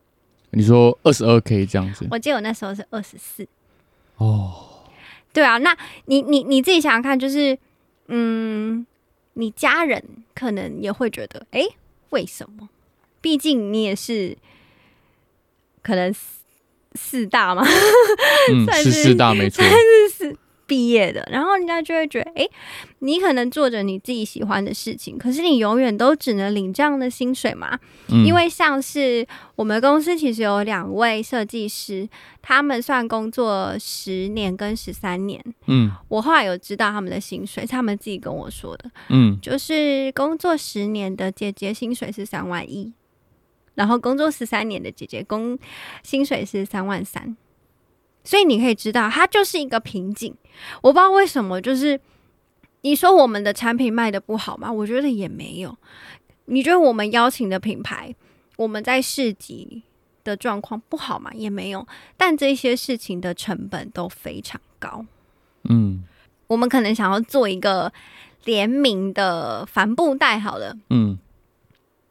你说二十二 k 这样子，我记得我那时候是二十四。哦，对啊，那你你你自己想想看，就是嗯，你家人可能也会觉得，哎、欸，为什么？毕竟你也是可能四四大嘛，嗯，是四大没错，是毕业的，然后人家就会觉得，哎、欸，你可能做着你自己喜欢的事情，可是你永远都只能领这样的薪水嘛？嗯、因为像是我们公司其实有两位设计师，他们算工作十年跟十三年，嗯，我后来有知道他们的薪水，是他们自己跟我说的，嗯，就是工作十年的姐姐薪水是三万一，然后工作十三年的姐姐工薪水是三万三。所以你可以知道，它就是一个瓶颈。我不知道为什么，就是你说我们的产品卖的不好吗？我觉得也没有。你觉得我们邀请的品牌，我们在市集的状况不好吗？也没有。但这些事情的成本都非常高。嗯，我们可能想要做一个联名的帆布袋，好了，嗯。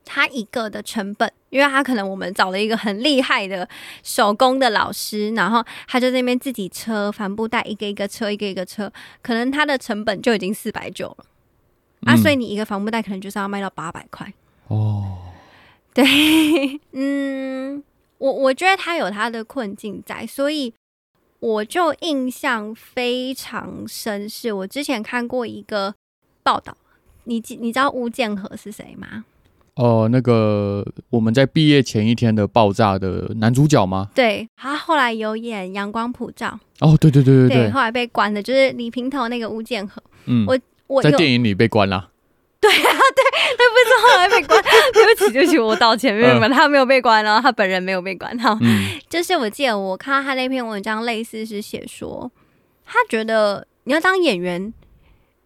他一个的成本，因为他可能我们找了一个很厉害的手工的老师，然后他就在那边自己车帆布袋，一个一个车，一个一个车，可能他的成本就已经四百九了，嗯、啊，所以你一个帆布袋可能就是要卖到八百块哦。对，嗯，我我觉得他有他的困境在，所以我就印象非常深，是我之前看过一个报道，你你知道吴建和是谁吗？哦，那个我们在毕业前一天的爆炸的男主角吗？对，他后来有演《阳光普照》。哦，对对对对对，后来被关的，就是李平头那个吴建和。嗯，我我在电影里被关了。对啊，对，他不是后来被关。对不起，对不起，我道歉，没有没有，他没有被关了，他本人没有被关。哈，嗯，就是我记得我看到他那篇文章，类似是写说，他觉得你要当演员，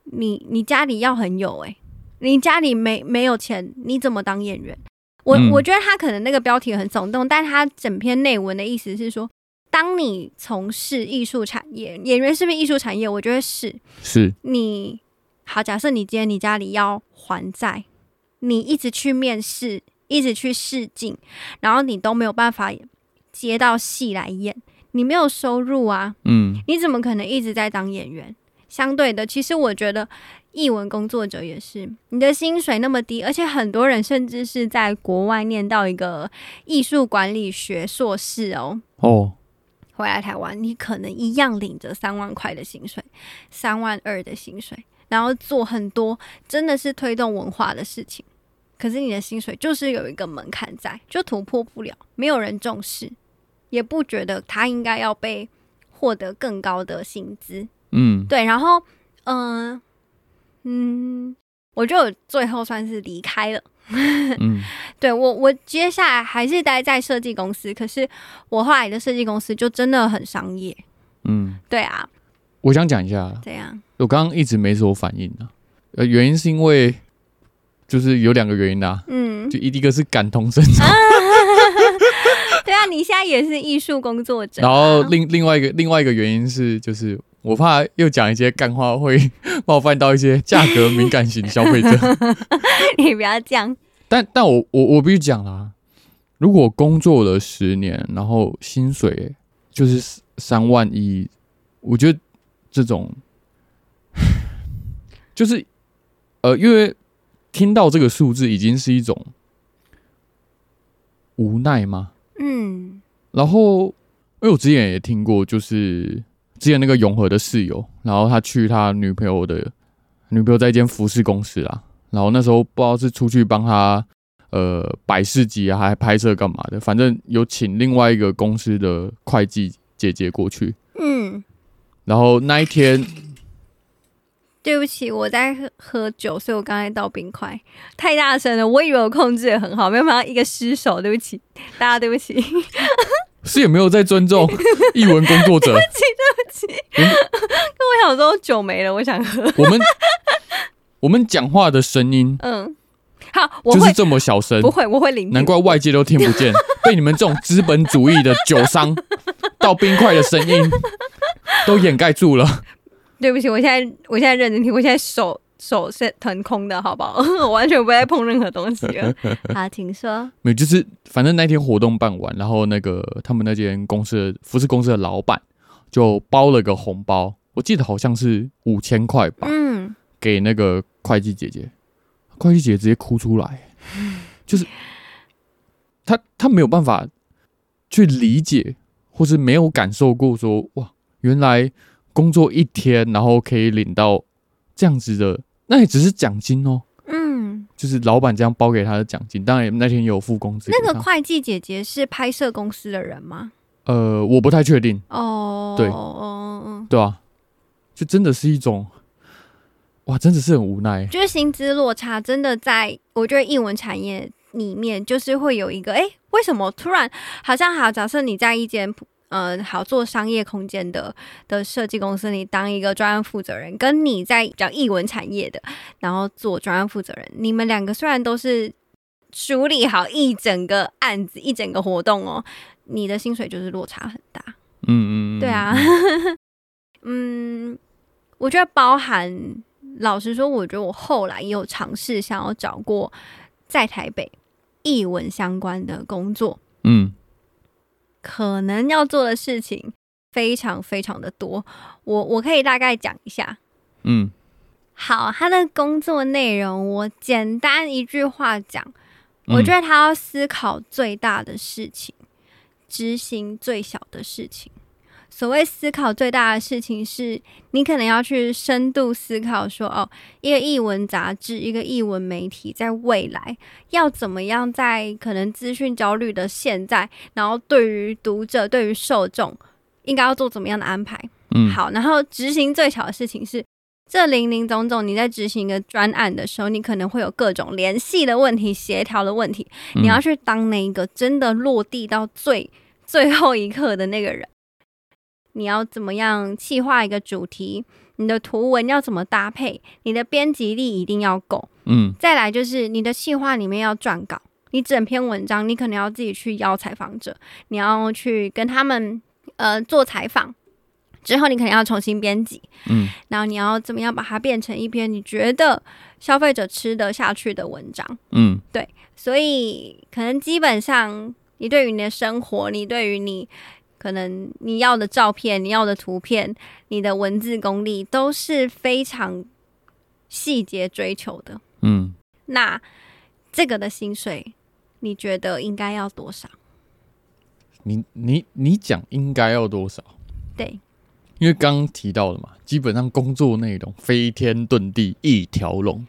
你你家里要很有哎、欸。你家里没没有钱，你怎么当演员？我、嗯、我觉得他可能那个标题很耸动，但他整篇内文的意思是说，当你从事艺术产业，演员是不是艺术产业？我觉得是。是。你好，假设你今天你家里要还债，你一直去面试，一直去试镜，然后你都没有办法接到戏来演，你没有收入啊。嗯。你怎么可能一直在当演员？相对的，其实我觉得。艺文工作者也是，你的薪水那么低，而且很多人甚至是在国外念到一个艺术管理学硕士哦。哦，回来台湾，你可能一样领着三万块的薪水，三万二的薪水，然后做很多真的是推动文化的事情。可是你的薪水就是有一个门槛在，就突破不了，没有人重视，也不觉得他应该要被获得更高的薪资。嗯，对，然后，嗯、呃、嗯，我就最后算是离开了。嗯，对我，我接下来还是待在设计公司，可是我后来的设计公司就真的很商业。嗯，对啊，我想讲一下，怎样？我刚刚一直没什么反应呢、啊，呃，原因是因为就是有两个原因呐、啊，嗯，就一个是感同身受，对啊，你现在也是艺术工作者、啊，然后另另外一个另外一个原因是就是。我怕又讲一些干话会 冒犯到一些价格敏感型消费者。你不要这样。但但我我我必须讲啦，如果工作了十年，然后薪水就是三万一，我觉得这种就是呃，因为听到这个数字已经是一种无奈吗？嗯。然后，因为我之前也听过，就是。之前那个永和的室友，然后他去他女朋友的女朋友在一间服饰公司啦，然后那时候不知道是出去帮他呃摆市集啊，还拍摄干嘛的，反正有请另外一个公司的会计姐姐过去。嗯，然后那一天，对不起，我在喝喝酒，所以我刚才倒冰块太大声了，我以为我控制的很好，没有想到一个失手，对不起，大家对不起。是也没有在尊重 译文工作者。对不起，对不起。跟、嗯、我想说酒没了，我想喝。我们我们讲话的声音，嗯，好，我就是这么小声。不会，我会聆听。难怪外界都听不见，被你们这种资本主义的酒商倒冰块的声音都掩盖住了。对不起，我现在我现在认真听，我现在手。手是腾空的，好不好？我完全不会碰任何东西了。好，请说。没有，就是反正那天活动办完，然后那个他们那间公司的服饰公司的老板就包了个红包，我记得好像是五千块吧。嗯，给那个会计姐姐，会计姐姐直接哭出来，就是他他没有办法去理解，或是没有感受过说哇，原来工作一天然后可以领到这样子的。那也只是奖金哦，嗯，就是老板这样包给他的奖金，当然那天有付工资。那个会计姐姐是拍摄公司的人吗？呃，我不太确定。哦，对，哦，对啊，就真的是一种，哇，真的是很无奈。就是薪资落差真的在，我觉得艺文产业里面就是会有一个，哎，为什么突然好像好？假设你在一间。呃，好做商业空间的的设计公司，你当一个专案负责人，跟你在讲艺文产业的，然后做专案负责人，你们两个虽然都是处理好一整个案子、一整个活动哦，你的薪水就是落差很大。嗯嗯，对啊，嗯，我觉得包含，老实说，我觉得我后来也有尝试想要找过在台北译文相关的工作。嗯。可能要做的事情非常非常的多，我我可以大概讲一下。嗯，好，他的工作内容我简单一句话讲，我觉得他要思考最大的事情，执行最小的事情。所谓思考最大的事情，是你可能要去深度思考说，哦，一个译文杂志，一个译文媒体，在未来要怎么样，在可能资讯焦虑的现在，然后对于读者、对于受众，应该要做怎么样的安排？嗯，好，然后执行最小的事情是，这林林总总，你在执行一个专案的时候，你可能会有各种联系的问题、协调的问题，你要去当那一个真的落地到最最后一刻的那个人。你要怎么样细化一个主题？你的图文要怎么搭配？你的编辑力一定要够。嗯，再来就是你的细化里面要撰稿，你整篇文章你可能要自己去邀采访者，你要去跟他们呃做采访，之后你可能要重新编辑。嗯，然后你要怎么样把它变成一篇你觉得消费者吃得下去的文章？嗯，对，所以可能基本上你对于你的生活，你对于你。可能你要的照片、你要的图片、你的文字功力都是非常细节追求的。嗯，那这个的薪水，你觉得应该要多少？你你你讲应该要多少？对，因为刚刚提到了嘛，基本上工作内容飞天遁地一条龙。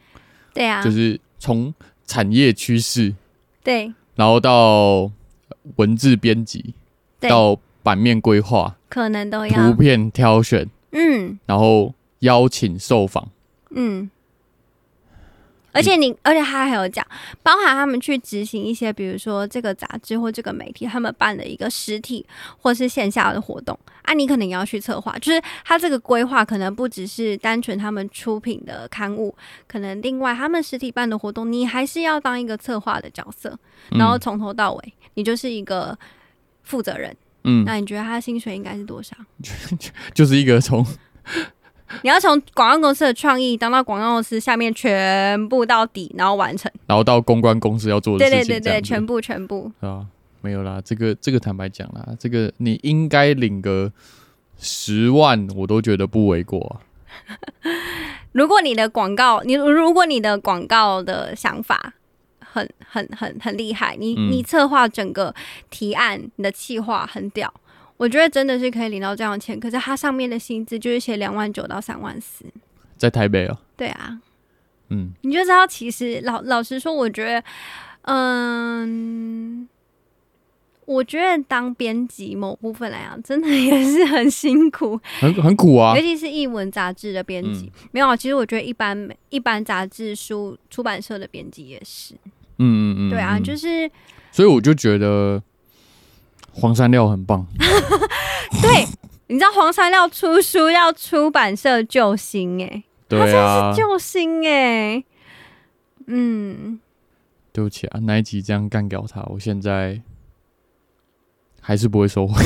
对啊，就是从产业趋势，对，然后到文字编辑，到版面规划，可能都要图片挑选，嗯，然后邀请受访，嗯。而且你，而且他还有讲，包含他们去执行一些，比如说这个杂志或这个媒体，他们办的一个实体或是线下的活动啊，你可能也要去策划。就是他这个规划可能不只是单纯他们出品的刊物，可能另外他们实体办的活动，你还是要当一个策划的角色，然后从头到尾，你就是一个负责人。嗯，那你觉得他的薪水应该是多少？就是一个从。你要从广告公司的创意当到广告公司下面全部到底，然后完成，然后到公关公司要做的事情，对对对对，全部全部啊，没有啦，这个这个坦白讲啦，这个你应该领个十万，我都觉得不为过啊。如果你的广告，你如果你的广告的想法很很很很厉害，你、嗯、你策划整个提案，你的企划很屌。我觉得真的是可以领到这样的钱，可是它上面的薪资就是写两万九到三万四，在台北哦。对啊，嗯，你就知道，其实老老实说，我觉得，嗯，我觉得当编辑某部分来讲，真的也是很辛苦，很很苦啊，尤其是译文杂志的编辑。嗯、没有，其实我觉得一般一般杂志书出版社的编辑也是，嗯嗯嗯，对啊，就是，所以我就觉得。黄山料很棒，对，你知道黄山料出书要出版社救星哎、欸，对啊，他真是救星哎、欸，嗯，对不起啊，那一集这样干掉他，我现在还是不会收回。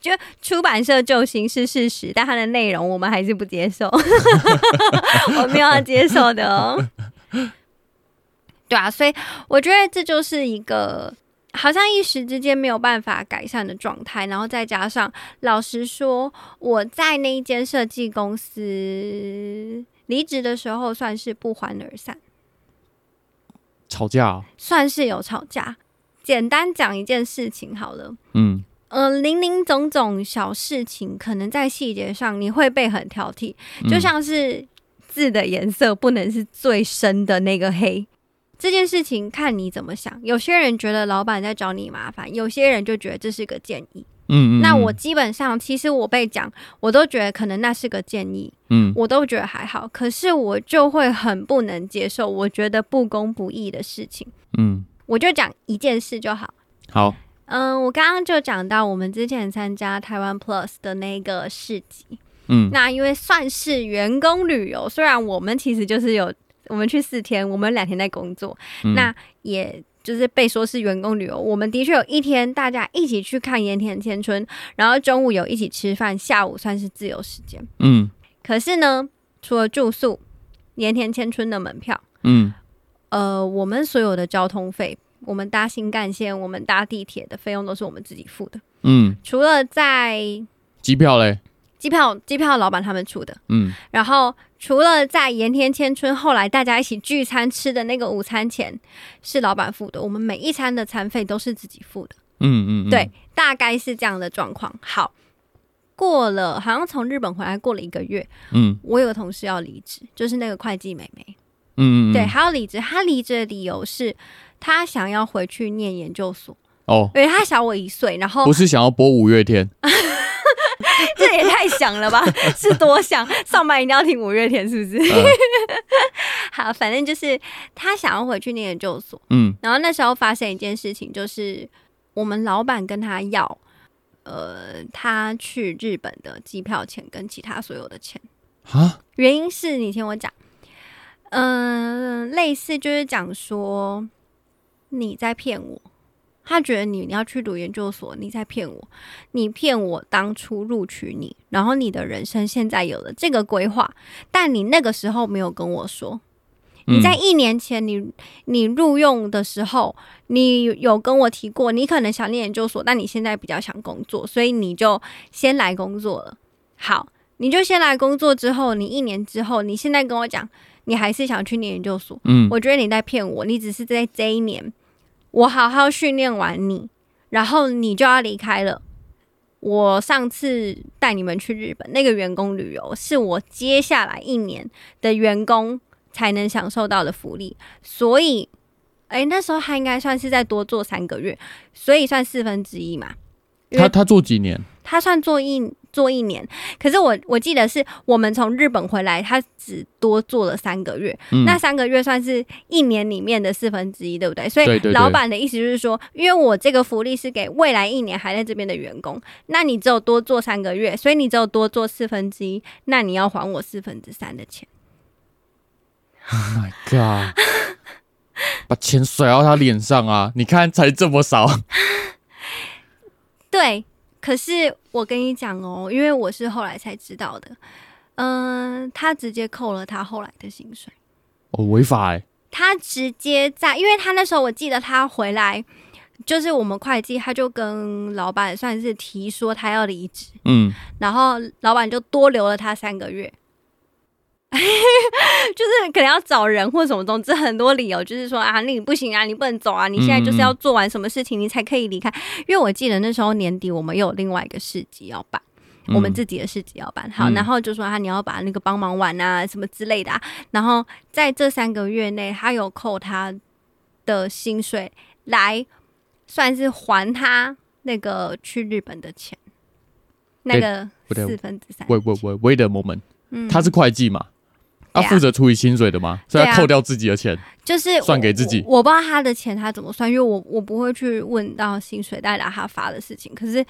就出版社救星是事实，但它的内容我们还是不接受，我没有要接受的哦。对啊，所以我觉得这就是一个好像一时之间没有办法改善的状态，然后再加上，老实说，我在那一间设计公司离职的时候，算是不欢而散。吵架啊？算是有吵架。简单讲一件事情好了，嗯，呃，林林总总小事情，可能在细节上你会被很挑剔，就像是字的颜色不能是最深的那个黑。这件事情看你怎么想，有些人觉得老板在找你麻烦，有些人就觉得这是个建议。嗯，嗯，嗯，那我基本上其实我被讲，我都觉得可能那是个建议。嗯，我都觉得还好，可是我就会很不能接受，我觉得不公不义的事情。嗯，我就讲一件事就好。好，嗯，我刚刚就讲到我们之前参加台湾 Plus 的那个市集。嗯，那因为算是员工旅游，虽然我们其实就是有。我们去四天，我们两天在工作，嗯、那也就是被说是员工旅游。我们的确有一天大家一起去看盐田千春，然后中午有一起吃饭，下午算是自由时间。嗯，可是呢，除了住宿、盐田千春的门票，嗯，呃，我们所有的交通费，我们搭新干线、我们搭地铁的费用都是我们自己付的。嗯，除了在机票嘞。机票，机票老板他们出的。嗯，然后除了在盐田千春后来大家一起聚餐吃的那个午餐钱是老板付的，我们每一餐的餐费都是自己付的。嗯嗯，嗯，对，大概是这样的状况。好，过了好像从日本回来过了一个月，嗯，我有个同事要离职，就是那个会计妹妹。嗯嗯，对，还要离职，她离职的理由是她想要回去念研究所。哦，因为他小我一岁，然后不是想要播五月天。这也太想了吧？是多想上班一定要听五月天，是不是？嗯、好，反正就是他想要回去念研究所。嗯，然后那时候发生一件事情，就是我们老板跟他要，呃，他去日本的机票钱跟其他所有的钱。啊？原因是你听我讲，嗯、呃，类似就是讲说你在骗我。他觉得你你要去读研究所，你在骗我，你骗我当初录取你，然后你的人生现在有了这个规划，但你那个时候没有跟我说。你在一年前你你录用的时候，你有跟我提过，你可能想念研究所，但你现在比较想工作，所以你就先来工作了。好，你就先来工作之后，你一年之后，你现在跟我讲，你还是想去念研究所。嗯，我觉得你在骗我，你只是在这一年。我好好训练完你，然后你就要离开了。我上次带你们去日本那个员工旅游，是我接下来一年的员工才能享受到的福利。所以，哎、那时候他应该算是再多做三个月，所以算四分之一嘛。他他做几年？他算做一做一年，可是我我记得是我们从日本回来，他只多做了三个月，嗯、那三个月算是一年里面的四分之一，对不对？所以老板的意思就是说，因为我这个福利是给未来一年还在这边的员工，那你只有多做三个月，所以你只有多做四分之一，那你要还我四分之三的钱。Oh my god！把钱甩到他脸上啊！你看才这么少。对，可是我跟你讲哦，因为我是后来才知道的，嗯、呃，他直接扣了他后来的薪水，哦，违法哎！他直接在，因为他那时候我记得他回来，就是我们会计，他就跟老板算是提说他要离职，嗯，然后老板就多留了他三个月。就是可能要找人或什么，总之很多理由，就是说啊，那你不行啊，你不能走啊，你现在就是要做完什么事情，你才可以离开。嗯嗯，因为我记得那时候年底我们又有另外一个市集要办，嗯、我们自己的市集要办，好，然后就说啊，你要把那个帮忙完啊，什么之类的、啊。然后在这三个月内，他有扣他的薪水来算是还他那个去日本的钱，那个四分之三。Wait, wait, wait, wait a moment，他是会计嘛？他负责处理薪水的吗？所以他扣掉自己的钱，就是算给自己。我不知道他的钱他怎么算，因为我我不会去问到薪水袋他发的事情。可是，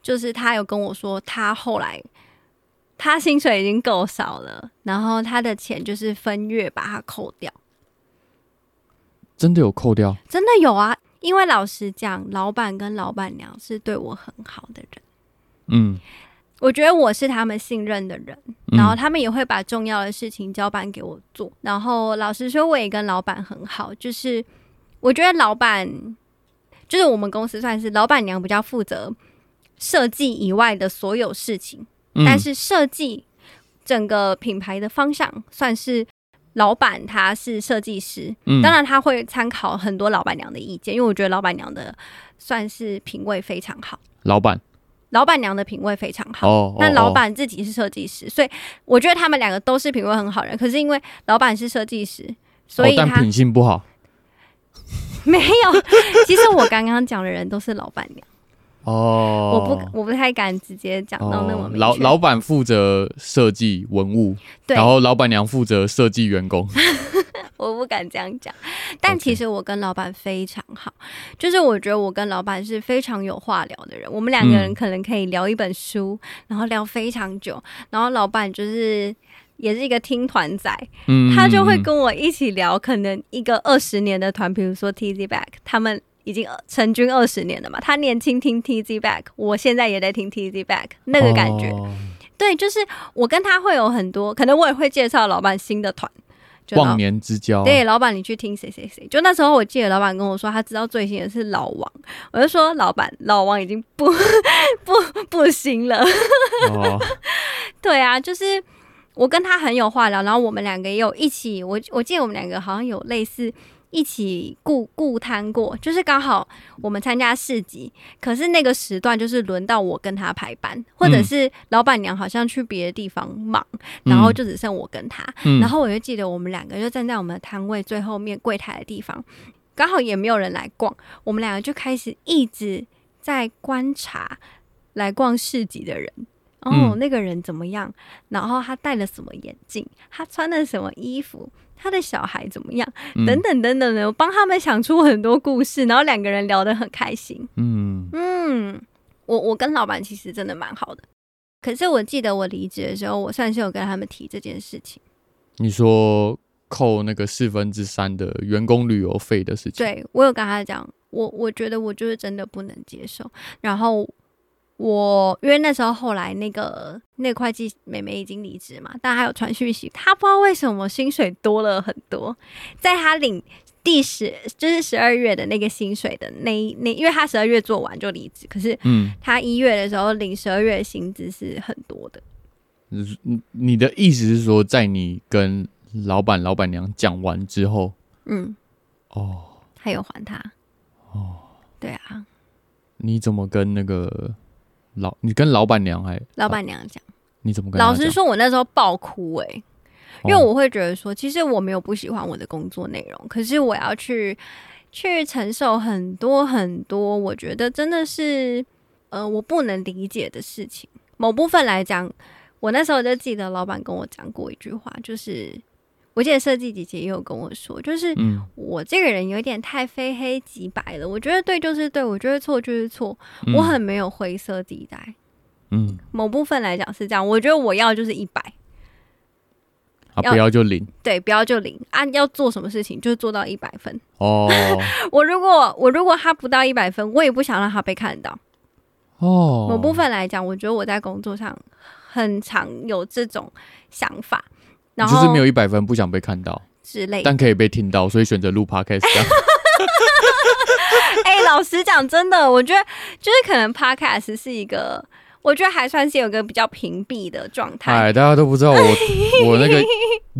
就是他有跟我说，他后来他薪水已经够少了，然后他的钱就是分月把它扣掉。真的有扣掉？真的有啊！因为老实讲，老板跟老板娘是对我很好的人。嗯。我觉得我是他们信任的人，然后他们也会把重要的事情交办给我做。嗯、然后老实说，我也跟老板很好，就是我觉得老板就是我们公司算是老板娘比较负责设计以外的所有事情，嗯、但是设计整个品牌的方向算是老板他是设计师，嗯、当然他会参考很多老板娘的意见，因为我觉得老板娘的算是品味非常好。老板。老板娘的品味非常好，那、oh, oh, oh. 老板自己是设计师，所以我觉得他们两个都是品味很好的人。可是因为老板是设计师，所以他、oh, 但品性不好。没有，其实我刚刚讲的人都是老板娘。哦，oh, 我不，我不太敢直接讲到那么。老老板负责设计文物，然后老板娘负责设计员工。我不敢这样讲，但其实我跟老板非常好.就是我觉得我跟老板是非常有话聊的人。我们两个人可能可以聊一本书，嗯、然后聊非常久。然后老板就是也是一个听团仔，嗯、他就会跟我一起聊，可能一个二十年的团，比如说 Tizzy Bac，他们已经成军二十年了嘛。他年轻听 Tizzy Bac，我现在也在听 Tizzy Bac，那个感觉，哦、对，就是我跟他会有很多，可能我也会介绍老板新的团。忘年之交，对，老板，你去听谁谁谁？就那时候，我记得老板跟我说，他知道最新的是老王，我就说老板，老王已经不 不不行了。哦、对啊，就是我跟他很有话聊，然后我们两个也有一起，我我记得我们两个好像有类似。一起顾顾摊过，就是刚好我们参加市集，可是那个时段就是轮到我跟他排班，或者是老板娘好像去别的地方忙，嗯、然后就只剩我跟他。嗯、然后我就记得我们两个就站在我们的摊位最后面柜台的地方，刚好也没有人来逛，我们两个就开始一直在观察来逛市集的人。哦，那个人怎么样？然后他戴了什么眼镜？他穿了什么衣服？他的小孩怎么样？等等等等的，我帮他们想出很多故事，然后两个人聊得很开心。嗯嗯，我我跟老板其实真的蛮好的，可是我记得我离职的时候，我算是有跟他们提这件事情。你说扣那个四分之三的员工旅游费的事情，对，我有跟他讲，我我觉得我就是真的不能接受，然后。我因为那时候后来那个那个会计妹妹已经离职嘛，但还有传讯息，她不知道为什么薪水多了很多，在她领第十就是十二月的那个薪水的那那，因为她十二月做完就离职，可是嗯，她一月的时候领十二月的薪资是很多的。你你的意思是说，在你跟老板老板娘讲完之后，嗯，哦，还有还他，哦，对啊，你怎么跟那个？老，你跟老板娘还老板娘讲，你怎么跟？老实说，我那时候爆哭哎、欸，因为我会觉得说，其实我没有不喜欢我的工作内容，可是我要去去承受很多很多，我觉得真的是呃我不能理解的事情。某部分来讲，我那时候就记得老板跟我讲过一句话，就是。我记得设计姐姐也有跟我说，就是我这个人有点太非黑即白了。我觉得对就是对，我觉得错就是错，我很没有灰色地带。嗯，某部分来讲是这样。我觉得我要就是一百，啊，不要就零。对，不要就零啊！要做什么事情就做到一百分。哦，我如果我如果他不到一百分，我也不想让他被看到。哦，某部分来讲，我觉得我在工作上很常有这种想法。然后就是没有一百分，不想被看到之类，但可以被听到，所以选择录 Podcast。哎、欸，老实讲，真的，我觉得就是可能 Podcast 是一个，我觉得还算是有个比较屏蔽的状态。哎，大家都不知道我我那个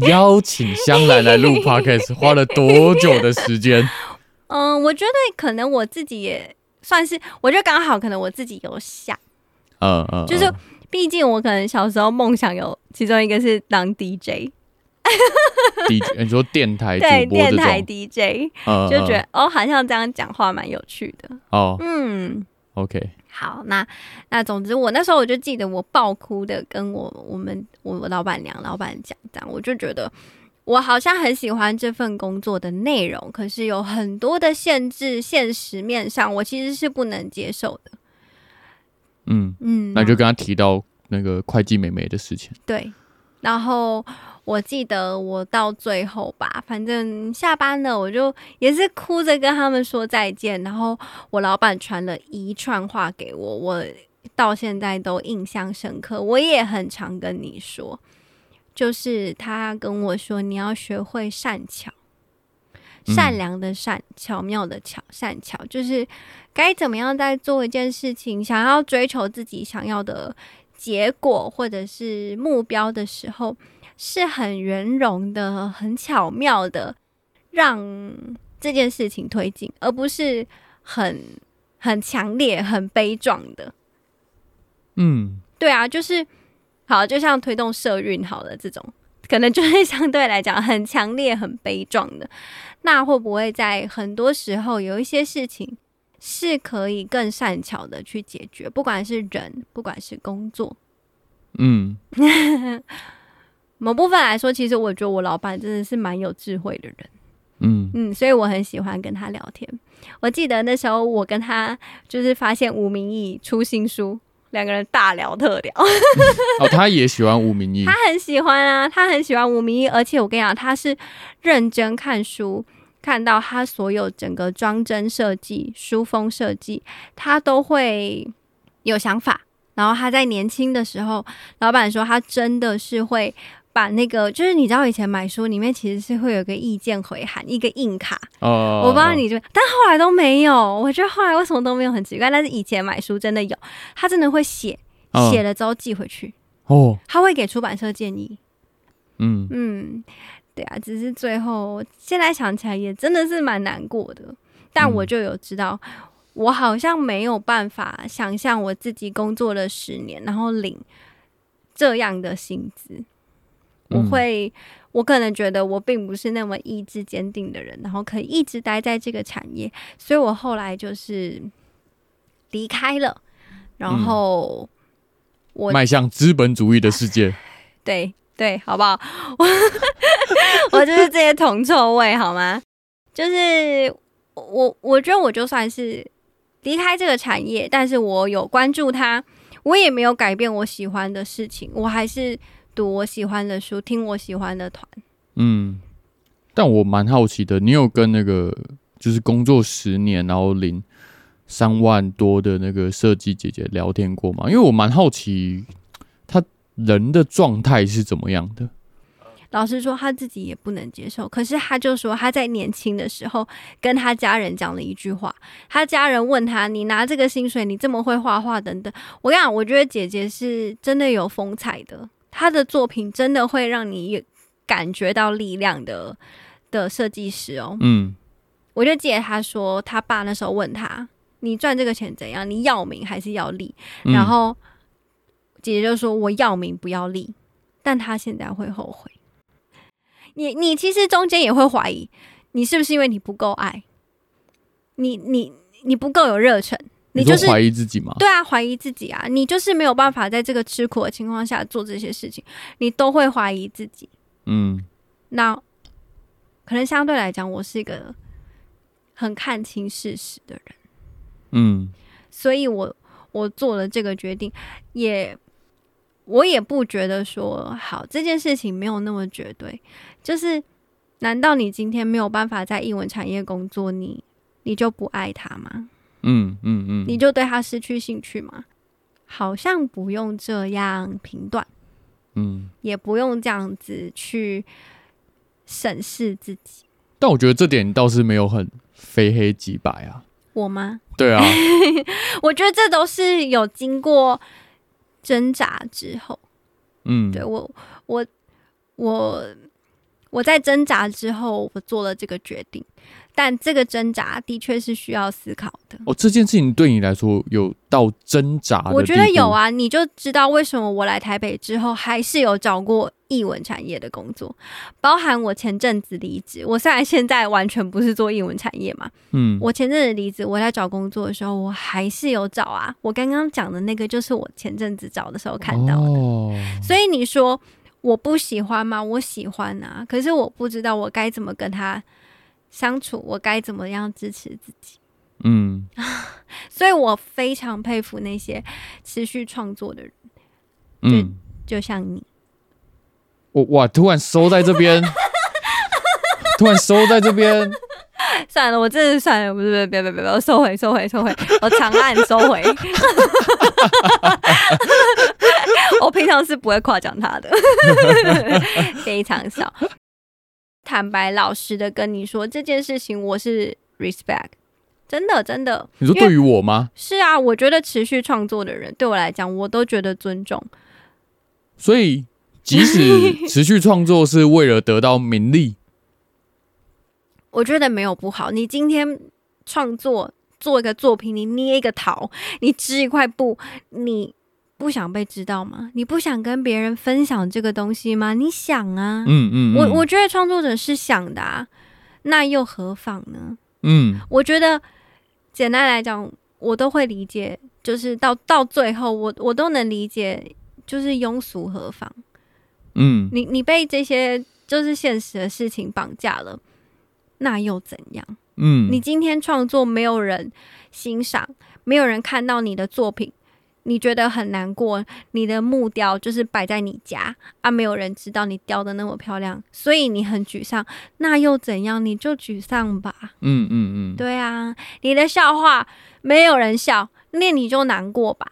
邀请香兰来录 Podcast 花了多久的时间。嗯，我觉得可能我自己也算是，我觉得刚好可能我自己有想，嗯嗯，就是。毕竟我可能小时候梦想有其中一个是当 DJ，DJ，你说电台对电台 DJ，嗯，就觉得哦，好像这样讲话蛮有趣的哦。嗯，OK，好，那那总之我那时候我就记得我爆哭的跟我我们我老板娘老板讲这样，我就觉得我好像很喜欢这份工作的内容，可是有很多的限制，现实面上我其实是不能接受的。嗯嗯，那就跟他提到那个会计妹妹的事情。对，然后我记得我到最后吧，反正下班了，我就也是哭着跟他们说再见。然后我老板传了一串话给我，我到现在都印象深刻。我也很常跟你说，就是他跟我说，你要学会善巧。善良的善，巧妙的巧，善巧就是该怎么样在做一件事情，想要追求自己想要的结果或者是目标的时候，是很圆融的、很巧妙的让这件事情推进，而不是很很强烈、很悲壮的。嗯，对啊，就是好，就像推动社运好了这种。可能就会相对来讲很强烈、很悲壮的。那会不会在很多时候有一些事情是可以更善巧的去解决？不管是人，不管是工作，嗯，某部分来说，其实我觉得我老板真的是蛮有智慧的人。嗯嗯，所以我很喜欢跟他聊天。我记得那时候我跟他就是发现吴明义出新书。两个人大聊特聊，哦，他也喜欢吴明义，他很喜欢啊，他很喜欢吴明义，而且我跟你讲，他是认真看书，看到他所有整个装帧设计、书封设计，他都会有想法。然后他在年轻的时候，老板说他真的是会。把那个就是你知道以前买书里面其实是会有个意见回函，一个硬卡哦，我不知道你就，但后来都没有。我觉得后来为什么都没有很奇怪，但是以前买书真的有，他真的会写，写了之后寄回去哦，他会给出版社建议。嗯嗯，对啊，只是最后现在想起来也真的是蛮难过的，但我就有知道，我好像没有办法想象我自己工作了十年，然后领这样的薪资。我会，我可能觉得我并不是那么意志坚定的人，然后可以一直待在这个产业，所以我后来就是离开了，然后我迈向资本主义的世界。对对，好不好？我 我就是这些铜臭味，好吗？就是我，我觉得我就算是离开这个产业，但是我有关注它，我也没有改变我喜欢的事情，我还是。读我喜欢的书，听我喜欢的团。嗯，但我蛮好奇的，你有跟那个就是工作十年然后领三万多的那个设计姐姐聊天过吗？因为我蛮好奇她人的状态是怎么样的。老实说，他自己也不能接受。可是他就说他在年轻的时候跟他家人讲了一句话，他家人问他：“你拿这个薪水，你这么会画画等等。”我跟你讲，我觉得姐姐是真的有风采的。他的作品真的会让你感觉到力量的的设计师哦。嗯，我就记得他说，他爸那时候问他：“你赚这个钱怎样？你要名还是要利？”嗯、然后姐姐就说：“我要名不要利。”但他现在会后悔。你你其实中间也会怀疑，你是不是因为你不够爱？你你你不够有热忱，你就是怀疑自己吗？对啊，怀疑自己啊，你就是没有办法在这个吃苦的情况下做这些事情，你都会怀疑自己。嗯，那可能相对来讲，我是一个很看清事实的人。嗯，所以我我做了这个决定，也我也不觉得说好这件事情没有那么绝对。就是，难道你今天没有办法在英文产业工作，你你就不爱他吗？嗯嗯嗯，你就对他失去兴趣吗？好像不用这样评断，嗯，也不用这样子去审视自己。但我觉得这点倒是没有很非黑即白啊。我吗？对啊，我觉得这都是有经过挣扎之后，嗯，对我，我，我，我在挣扎之后，我做了这个决定。但这个挣扎的确是需要思考的。哦，这件事情对你来说有到挣扎？我觉得有啊，你就知道为什么我来台北之后还是有找过译文产业的工作，包含我前阵子离职。我虽然现在完全不是做译文产业嘛，嗯，我前阵子离职，我在找工作的时候，我还是有找啊。我刚刚讲的那个就是我前阵子找的时候看到的。哦，所以你说我不喜欢吗？我喜欢啊，可是我不知道我该怎么跟他。相处，我该怎么样支持自己？嗯，所以我非常佩服那些持续创作的人，嗯，就像你，我哇，突然收在这边，突然收在这边，算了，我真的算了，不是，不是，别别别别，我收回，收回，收回，我长按收回。我平常是不会夸奖他的，非常少。坦白老实的跟你说这件事情，我是 respect，真的真的。你说对于我吗？是啊，我觉得持续创作的人对我来讲，我都觉得尊重。所以，即使 持续创作是为了得到名利，我觉得没有不好。你今天创作做一个作品，你捏一个桃，你织一块布，你。不想被知道吗？你不想跟别人分享这个东西吗？你想啊，嗯嗯，嗯，我我觉得创作者是想的啊，那又何妨呢？嗯，我觉得简单来讲，我都会理解，就是到到最后，我我都能理解，就是庸俗何妨？嗯，你你被这些就是现实的事情绑架了，那又怎样？嗯，你今天创作没有人欣赏，没有人看到你的作品。你觉得很难过，你的木雕就是摆在你家啊，没有人知道你雕的那么漂亮，所以你很沮丧。那又怎样？你就沮丧吧。嗯嗯嗯，对啊，你的笑话没有人笑，那你就难过吧。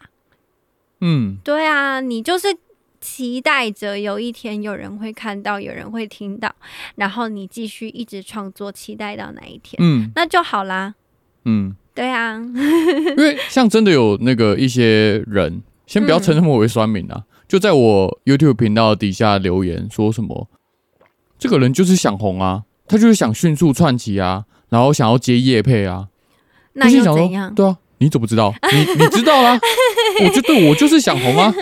嗯，对啊，你就是期待着有一天有人会看到，有人会听到，然后你继续一直创作，期待到哪一天，嗯，那就好啦。嗯。对啊，因为像真的有那个一些人，先不要称他们为酸民啊，嗯、就在我 YouTube 频道底下留言说什么，这个人就是想红啊，他就是想迅速窜起啊，然后想要接业配啊，那又怎样？对啊，你怎么知道？你你知道啦？我就对我就是想红啊，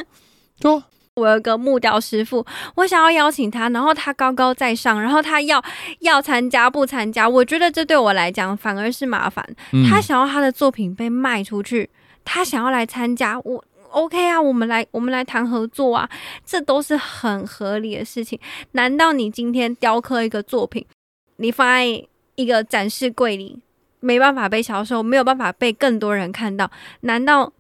对啊。我有个木雕师傅，我想要邀请他，然后他高高在上，然后他要要参加不参加？我觉得这对我来讲反而是麻烦。嗯、他想要他的作品被卖出去，他想要来参加，我 OK 啊，我们来我们来谈合作啊，这都是很合理的事情。难道你今天雕刻一个作品，你放在一个展示柜里，没办法被销售，没有办法被更多人看到？难道？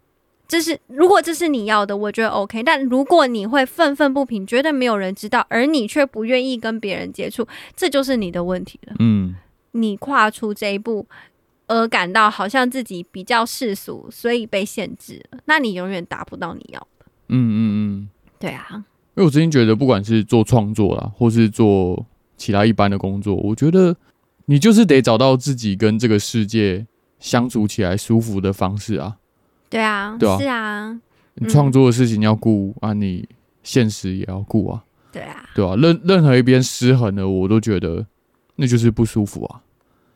这是如果这是你要的，我觉得 OK。但如果你会愤愤不平，觉得没有人知道，而你却不愿意跟别人接触，这就是你的问题了。嗯，你跨出这一步，而感到好像自己比较世俗，所以被限制了，那你永远达不到你要的。嗯嗯嗯，对啊。因为我最近觉得，不管是做创作啦，或是做其他一般的工作，我觉得你就是得找到自己跟这个世界相处起来舒服的方式啊。对啊，对啊，是啊，你创作的事情要顾、嗯、啊，你现实也要顾啊，对啊，对啊，任任何一边失衡了，我都觉得那就是不舒服啊。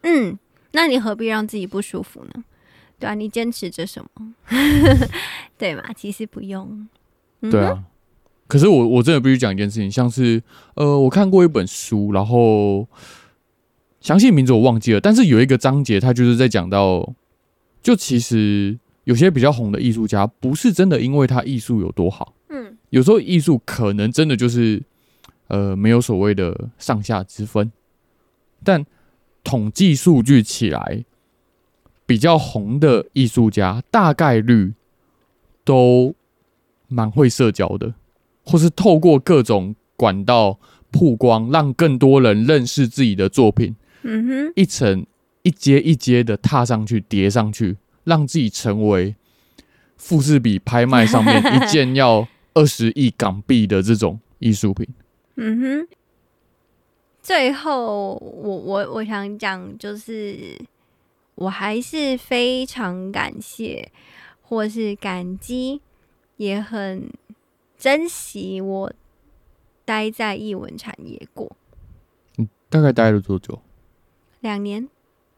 嗯，那你何必让自己不舒服呢？对啊，你坚持着什么？对嘛？其实不用。嗯、对啊，可是我我真的必须讲一件事情，像是呃，我看过一本书，然后详细名字我忘记了，但是有一个章节，他就是在讲到，就其实有些比较红的艺术家，不是真的因为他艺术有多好，嗯，有时候艺术可能真的就是，呃，没有所谓的上下之分，但统计数据起来，比较红的艺术家大概率都蛮会社交的，或是透过各种管道曝光，让更多人认识自己的作品。嗯哼，一层一阶一阶的踏上去，叠上去，让自己成为富士比拍卖上面一件要二十亿港币的这种艺术品。嗯哼，最后我我我想讲，就是我还是非常感谢，或是感激，也很珍惜我待在艺文产业过。嗯，大概待了多久？两年，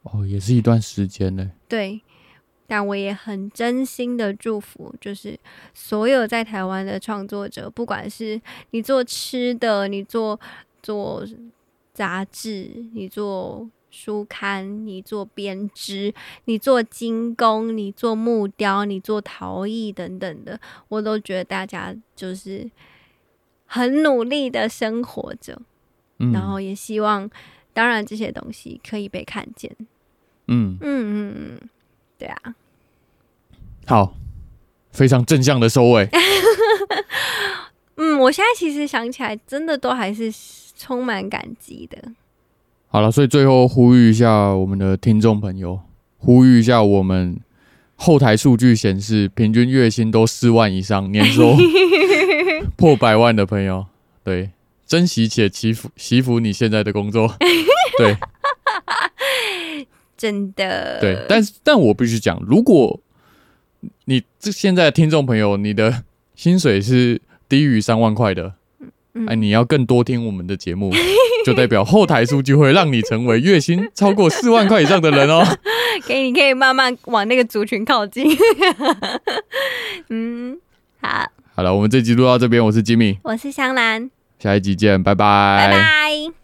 哦，也是一段时间呢。对，但我也很真心的祝福，就是所有在台湾的创作者，不管是你做吃的，你做做杂志，你做书刊，你做编织，你做精工，你做木雕，你做陶艺等等的，我都觉得大家就是很努力的生活着，嗯，然后也希望。当然，这些东西可以被看见。嗯嗯嗯嗯，对啊。好，非常正向的收尾。嗯，我现在其实想起来，真的都还是充满感激的。好了，所以最后呼吁一下我们的听众朋友，呼吁一下我们后台数据显示，平均月薪都四万以上，年收 破百万的朋友，对。珍惜且祈福，祈福你现在的工作，对，真的，对，但是但我必须讲，如果你这现在的听众朋友，你的薪水是低于三万块的，嗯，哎，你要更多听我们的节目，就代表后台数据会让你成为月薪 超过四万块以上的人哦。可以，你可以慢慢往那个族群靠近。嗯，好，好了，我们这集录到这边，我是吉米，我是香兰。下一集见，拜拜。拜拜。